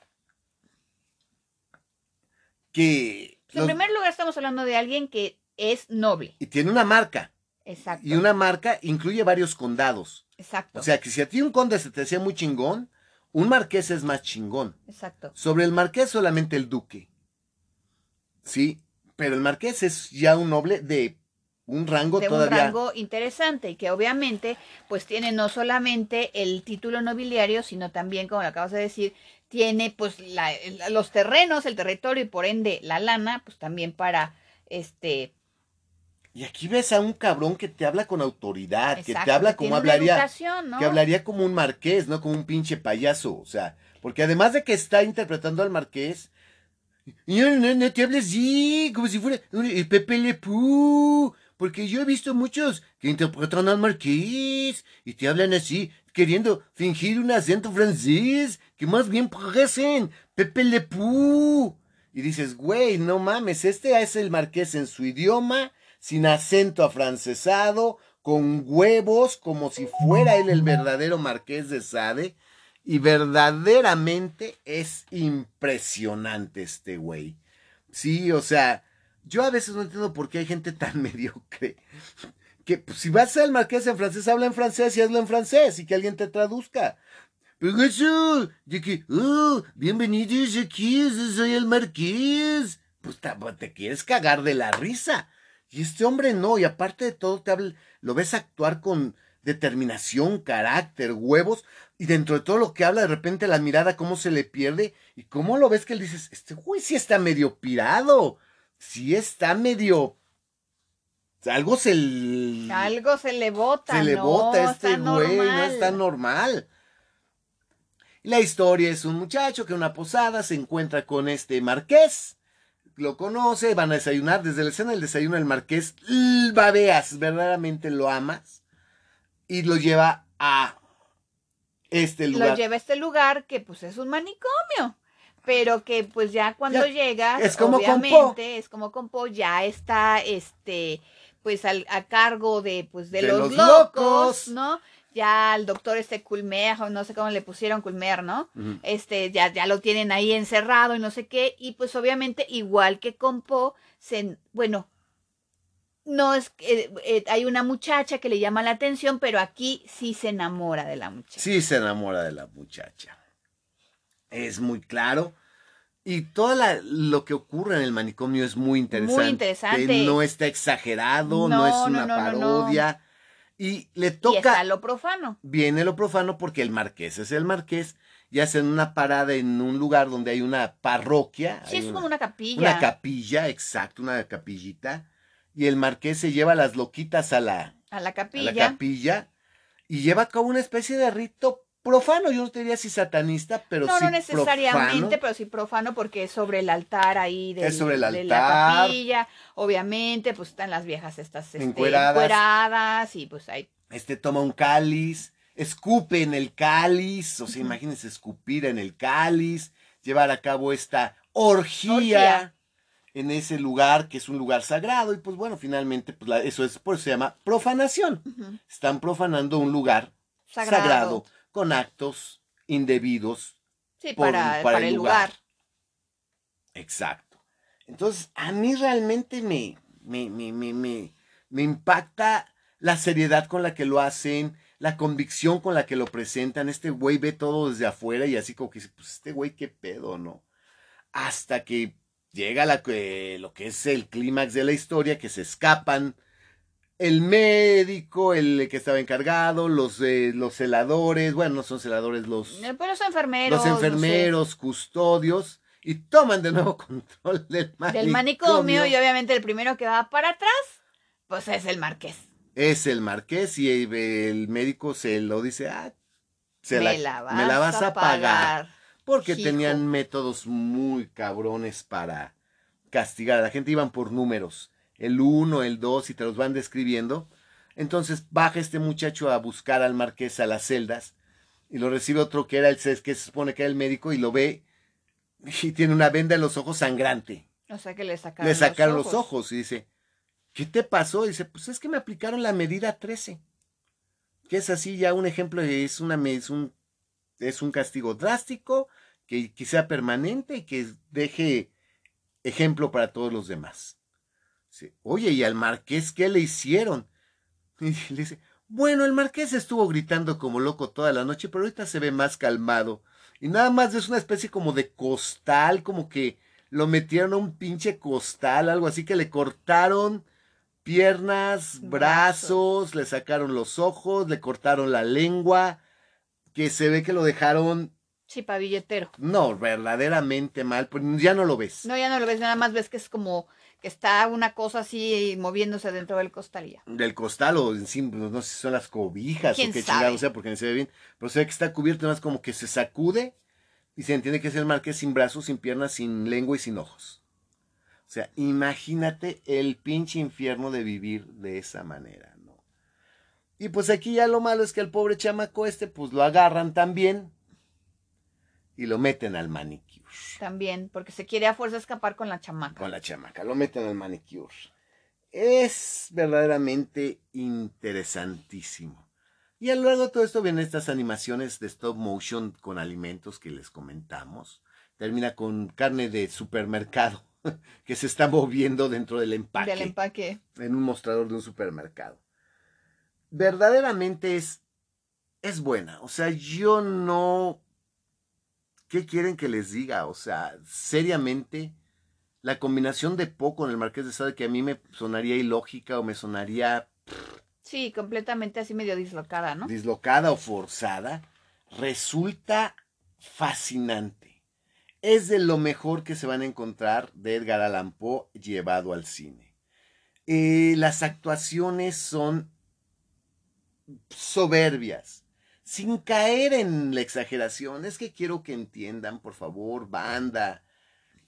que... En los- primer lugar estamos hablando de alguien que es noble. y tiene una marca. Exacto. Y una marca incluye varios condados. Exacto. O sea que si a ti un conde se te hacía muy chingón, un marqués es más chingón. Exacto. Sobre el marqués solamente el duque. Sí, pero el marqués es ya un noble de un rango de un todavía. rango interesante y que obviamente pues tiene no solamente el título nobiliario, sino también, como lo acabas de decir, tiene pues la- los terrenos, el territorio y por ende la lana, pues también para este Y aquí ves a un cabrón que te habla con autoridad, que te habla que como hablaría, que hablaría como un marqués, no como un pinche payaso, o sea, porque además de que está interpretando al marqués, no, no, no te hables así, como si fuera el Pepe Le porque yo he visto muchos que interpretan al marqués y te hablan así, queriendo fingir un acento francés, que más bien parecen Pepe Le Pew. Y dices, güey, no mames, este es el marqués en su idioma, sin acento afrancesado, con huevos, como si fuera él el verdadero marqués de Sade. Y verdaderamente es impresionante este güey. Sí, o sea, yo a veces no entiendo por qué hay gente tan mediocre. Que pues, si vas al marqués en francés, habla en francés y hazlo en francés y que alguien te traduzca. Pero eso, de que, oh, bienvenidos aquí, soy el marqués. Pues te quieres cagar de la risa. Y este hombre no, y aparte de todo, te habla, lo ves actuar con determinación, carácter, huevos, y dentro de todo lo que habla, de repente la mirada, cómo se le pierde, y cómo lo ves que él dices, este güey sí está medio pirado, sí está medio. Algo se, l- Algo se le bota, se le no, bota a este güey, no está normal. La historia es un muchacho que en una posada se encuentra con este marqués, lo conoce, van a desayunar, desde la escena del desayuno el marqués babeas, verdaderamente lo amas, y lo lleva a este lugar. Lo lleva a este lugar que pues es un manicomio. Pero que pues ya cuando Ya, llegas, es como con Po. obviamente, es como con Po, ya está este, pues al- a cargo de pues de, De los, los locos, locos. ¿no? Ya el doctor este Culmer, o no sé cómo le pusieron Culmer, ¿no? Este, ya, ya lo tienen ahí encerrado y no sé qué. Y pues obviamente, igual que con Po, se, bueno, no es que eh, eh, hay una muchacha que le llama la atención, pero aquí sí se enamora de la muchacha. Sí se enamora de la muchacha. Es muy claro. Y todo la- lo que ocurre en el manicomio es muy interesante. interesante. No está exagerado, no, No, es una no, no, no. parodia. Y le Y toca, está lo profano. viene lo profano porque el marqués es el marqués y hacen una parada en un lugar donde hay una parroquia. Sí, es una- como una capilla. una capilla, exacto, una capillita. Y el marqués se lleva a las loquitas a la, a la a capilla. la capilla y lleva a cabo una especie de rito profano. Yo no te diría si satanista, pero no, sí no necesariamente, profano. pero sí profano porque es sobre el altar ahí del- Es sobre el de la altar. capilla. Obviamente, pues están las viejas estas este, Encueradas. encueradas y pues hay Este toma un cáliz, escupe en el cáliz, o sea, imagínense escupir en el cáliz, llevar a cabo esta orgía, Orgía. en ese lugar que es un lugar sagrado y pues bueno, finalmente pues la- eso es por eso se llama profanación. Están profanando un lugar sagrado. sagrado con actos indebidos Sí, por- para, para para, el lugar. Exacto. Entonces, a mí realmente me, me, me, me, me, impacta la seriedad con la que lo hacen, la convicción con la que lo presentan. Este güey ve todo desde afuera y así como que dice, pues este güey qué pedo, ¿no? Hasta que llega la, lo que es el clímax de la historia, que se escapan el médico, el que estaba encargado, los, eh, los celadores, bueno, no son celadores, los Eh, los enfermeros. los no sé, enfermeros, custodios, y toman de nuevo control del manicomio. del manicomio y obviamente el primero que va para atrás, pues es el marqués. Es el marqués y el, el médico se lo dice, ah, se me, la, la vas me la vas a pagar. Porque hijo. tenían métodos muy cabrones para castigar a la gente, iban por números, el uno, el dos, y te los van describiendo. Entonces baja este muchacho a buscar al marqués a las celdas y lo recibe otro que era el que se supone que era el médico y lo ve y tiene una venda en los ojos sangrante. O sea que le sacaron, Le sacaron los ojos. y dice, ¿qué te pasó? Y dice, pues es que me aplicaron la medida 13. Que es así ya un ejemplo, es, una, es, un, es un castigo drástico, que, que sea permanente y que deje ejemplo para todos los demás. Oye, ¿y al marqués qué le hicieron? Y le dice, bueno, el marqués estuvo gritando como loco toda la noche, pero ahorita se ve más calmado. Y nada más es una especie como de costal, como que lo metieron a un pinche costal, algo así que le cortaron piernas, brazos, le sacaron los ojos, le cortaron la lengua, que se ve que lo dejaron, Sí, billetero. no, verdaderamente mal, pues ya no lo ves. No, ya no lo ves, nada más ves que es como que está una cosa así moviéndose dentro del costal ya. Del costal o encima, no sé si son las cobijas o ¿Quién qué chingado sea, porque no se ve bien, pero se ve que está cubierto, más como que se sacude y se entiende que es el marqués sin brazos, sin piernas, sin lengua y sin ojos. O sea, imagínate el pinche infierno de vivir de esa manera, ¿no? Y pues aquí ya lo malo es que al pobre chamaco este, pues lo agarran también y lo meten al manicure. También, porque se quiere a fuerza escapar con la chamaca. Con la chamaca, lo meten al manicure. Es verdaderamente interesantísimo. Y a luego de todo esto vienen estas animaciones de stop motion con alimentos que les comentamos. Termina con carne de supermercado que se está moviendo dentro del empaque Del empaque. en un mostrador de un supermercado. Verdaderamente es, es buena. O sea, yo no... ¿Qué quieren que les diga? O sea, seriamente, la combinación de Po con el Marqués de Sade que a mí me sonaría ilógica o me sonaría Sí, completamente así medio dislocada, ¿no? dislocada o forzada, resulta fascinante. Es de lo mejor que se van a encontrar de Edgar Allan Poe llevado al cine. Eh, las actuaciones son soberbias, sin caer en la exageración. Es que quiero que entiendan, por favor, banda,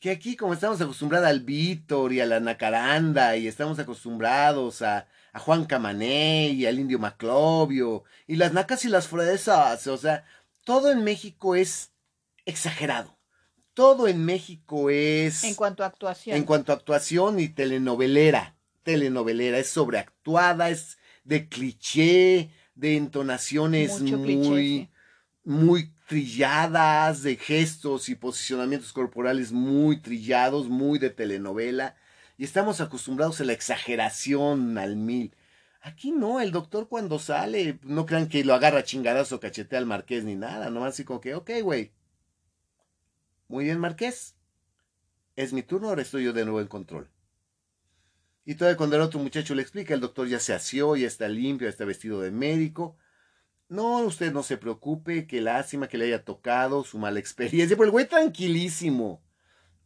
que aquí como estamos acostumbrados al Víctor y a la Nacaranda y estamos acostumbrados a, a Juan Camané y al Indio Maclovio y las nacas y las fresas, o sea, todo en México es exagerado. Todo en México es En cuanto a actuación. en cuanto a actuación y telenovelera, telenovelera, es sobreactuada, es de cliché, de entonaciones Mucho muy, cliché, muy trilladas, de gestos y posicionamientos corporales muy trillados, muy de telenovela, y estamos acostumbrados a la exageración al mil. Aquí no, el doctor cuando sale, no crean que lo agarra chingadazo, cachetea al marqués ni nada, nomás así como que, ok, güey. Muy bien, marqués. Es mi turno, ahora estoy yo de nuevo en control. Y todavía cuando el otro muchacho le explica, el doctor ya se asió, ya está limpio, ya está vestido de médico. No, usted no se preocupe, que lástima que le haya tocado su mala experiencia. Pero el güey tranquilísimo.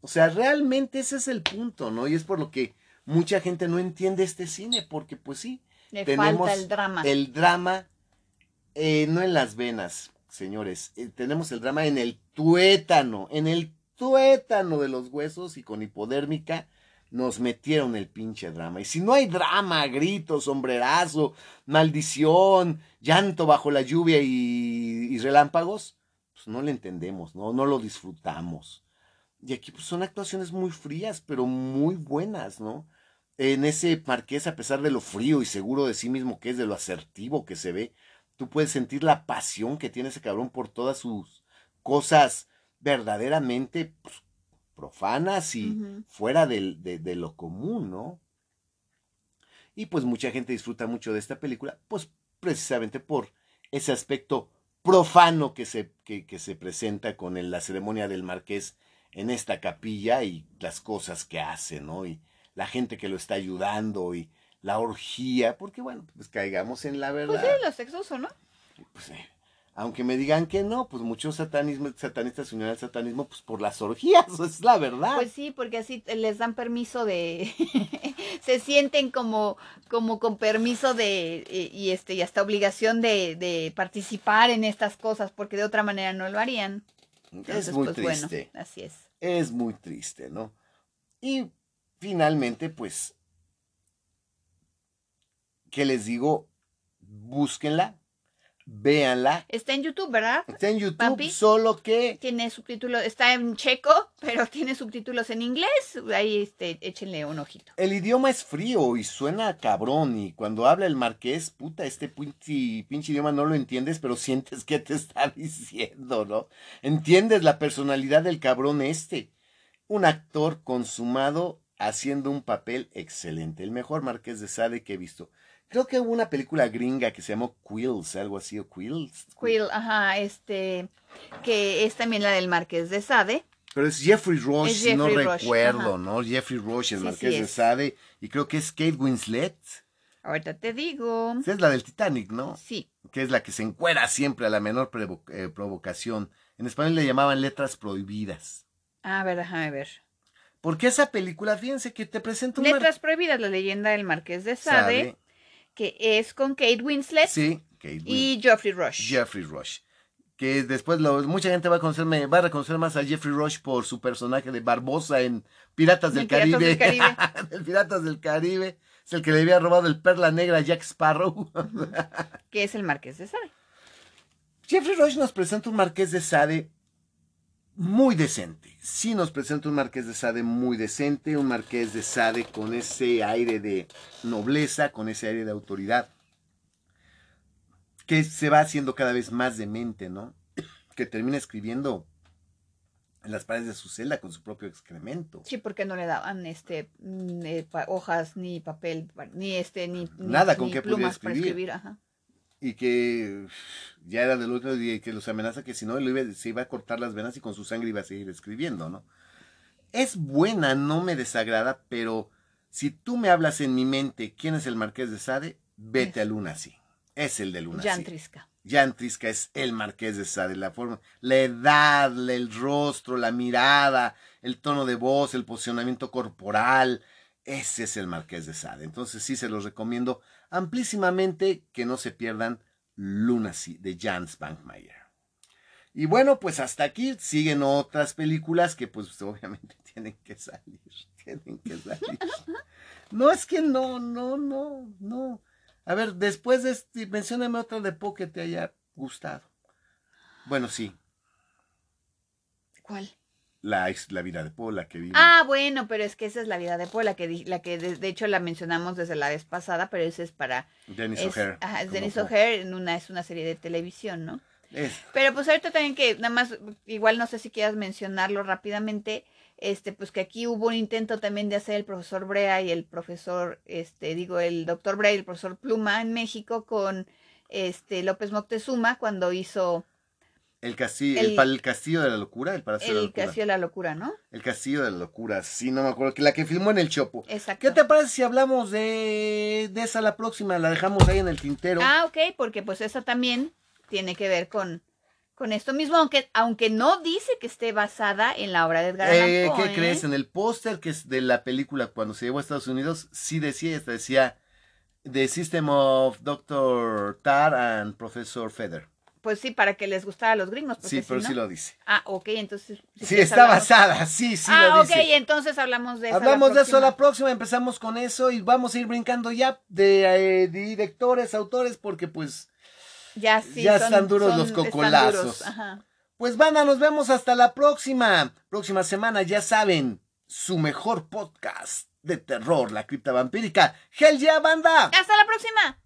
O sea, realmente ese es el punto, ¿no? Y es por lo que mucha gente no entiende este cine, porque pues sí, Le tenemos falta el drama. el drama, eh, no en las venas, señores, eh, tenemos el drama en el tuétano, en el tuétano de los huesos y con hipodérmica nos metieron el pinche drama. Y si no hay drama, gritos, sombrerazo, maldición, llanto bajo la lluvia y, relámpagos, pues no le entendemos, ¿no? No lo disfrutamos. Y aquí pues, son actuaciones muy frías, pero muy buenas, ¿no? En ese marqués, a pesar de lo frío y seguro de sí mismo que es, de lo asertivo que se ve, tú puedes sentir la pasión que tiene ese cabrón por todas sus cosas verdaderamente pues, profanas y fuera de, de lo común, ¿no? Y pues mucha gente disfruta mucho de esta película, pues precisamente por ese aspecto profano que se, que, que se presenta con el- la ceremonia del marqués en esta capilla y las cosas que hace, ¿no? Y la gente que lo está ayudando y la orgía, porque bueno, pues caigamos en la verdad. Pues sí, los sexos o no. Pues, eh, aunque me digan que no, pues muchos satanismo, satanistas se unieron al satanismo pues por las orgías, es la verdad. Pues sí, porque así les dan permiso de, se sienten como, como con permiso de eh, y este y hasta obligación de, de participar en estas cosas, porque de otra manera no lo harían. Entonces, es muy pues triste. bueno, así es. Es muy triste, ¿no? Y finalmente, pues, ¿qué les digo? Búsquenla, véanla. Está en YouTube, ¿verdad? Está en YouTube, Papi. solo que Tiene subtítulos, está en checo, pero tiene subtítulos en inglés. Ahí este, échenle un ojito. el idioma es frío y suena cabrón. Y cuando habla el marqués, puta, este pinche, pinche idioma no lo entiendes, pero sientes que te está diciendo, ¿no? Entiendes la personalidad del cabrón este. Un actor consumado haciendo un papel excelente. El mejor marqués de Sade que he visto. Creo que hubo una película gringa que se llamó Quills, algo así, o Quills. Quill, ajá, este, que es también la del Marqués de Sade. Pero es Jeffrey Rush, Es si no Rush, recuerdo, ajá. ¿no? Jeffrey Rush, el Sí, marqués sí de. Sade. Y creo que es Kate Winslet. Ahorita te digo. Esa es la del Titanic, ¿no? Sí, que es la que se encuera siempre a la menor eh, provocación. En español le llamaban letras prohibidas. a ver, déjame ver. Porque esa película, fíjense que te presenta un Letras prohibidas, la leyenda del Marqués de Sade, Sade. Que es con Kate Winslet Sí, Kate y Geoffrey Rush. Jeffrey Rush. Que después lo- mucha gente va a conocerme, va a reconocer más a Jeffrey Rush por su personaje de Barbosa en Piratas del Piratas Caribe. del Caribe. El Piratas del Caribe. Es el que le había robado el perla negra a Jack Sparrow. que es el Marqués de Sade. Jeffrey Rush nos presenta un marqués de Sade muy decente. Sí nos presenta un marqués de Sade muy decente, un marqués de Sade con ese aire de nobleza, con ese aire de autoridad, que se va haciendo cada vez más demente, ¿no? Que termina escribiendo en las paredes de su celda con su propio excremento. Sí, porque no le daban este mm, eh, hojas ni papel, pa- ni este ni ni- Nada con ni que pudiera plumas para escribir. escribir, ajá. Y que ya era del otro día y que los amenaza que si no iba- se iba a cortar las venas y con su sangre iba a seguir escribiendo, ¿no? Es buena, no me desagrada, pero si tú me hablas en mi mente quién es el Marqués de Sade, vete Es- a Lunacy. Es el de Lunacy. Jan Trisca. Jan Trisca es el Marqués de Sade, la forma, la edad, el rostro, la mirada, el tono de voz, el posicionamiento corporal, ese es el Marqués de Sade. Entonces sí se los recomiendo amplísimamente que no se pierdan Lunacy de Jan Spankmayer. Y bueno, pues hasta aquí siguen otras películas que pues obviamente tienen que salir, tienen que salir. No es que no, no, no, no. A ver, después de este, mencióname otra de Po que te haya gustado. Bueno, sí, ¿Cuál? La, la vida de Po, la que vimos. Ah, bueno, pero es que esa es la vida de Po, la que di- la que de, de hecho la mencionamos desde la vez pasada, pero esa es para Dennis O'Hare. ajá, es Dennis. O'Hare en una es una serie de televisión, ¿no? Es- Pero pues ahorita también que nada más, igual no sé si quieras mencionarlo rápidamente, este, pues que aquí hubo un intento también de hacer el profesor Brea y el profesor, este, digo, el doctor Brea y el profesor Pluma en México con este López Moctezuma cuando hizo el, castillo, el, El- el castillo de la locura, el palacio de la el locura. Castillo de la Locura, ¿no? El castillo de la locura, sí, no me acuerdo, que la que filmó en el Chopo. Exacto. ¿Qué te parece si hablamos de, de esa la próxima? La dejamos ahí en el tintero. Ah, ok, porque pues esa también tiene que ver con, con esto mismo, aunque, aunque no dice que esté basada en la obra de Edgar Allan Eh, Poe, ¿Qué ¿eh? crees? En el póster que es de la película cuando se llevó a Estados Unidos, sí decía, esta decía The System of Dr. Tar and Professor Feather. Pues sí, para que les gustara a los gringos. Sí, si pero no- sí lo dice. Ah, ok, entonces... si Sí, está hablamos- basada, sí, sí ah, lo ok, dice. entonces hablamos de eso. Hablamos de eso la próxima, empezamos con eso y vamos a ir brincando ya de eh, directores, autores, porque pues, Ya, sí, ya son- están duros son- los cocolazos. duros, ajá. pues banda, nos vemos hasta la próxima. Próxima semana, ya saben, su mejor podcast de terror, la cripta vampírica. ¡Hell yeah, banda! Hasta la próxima.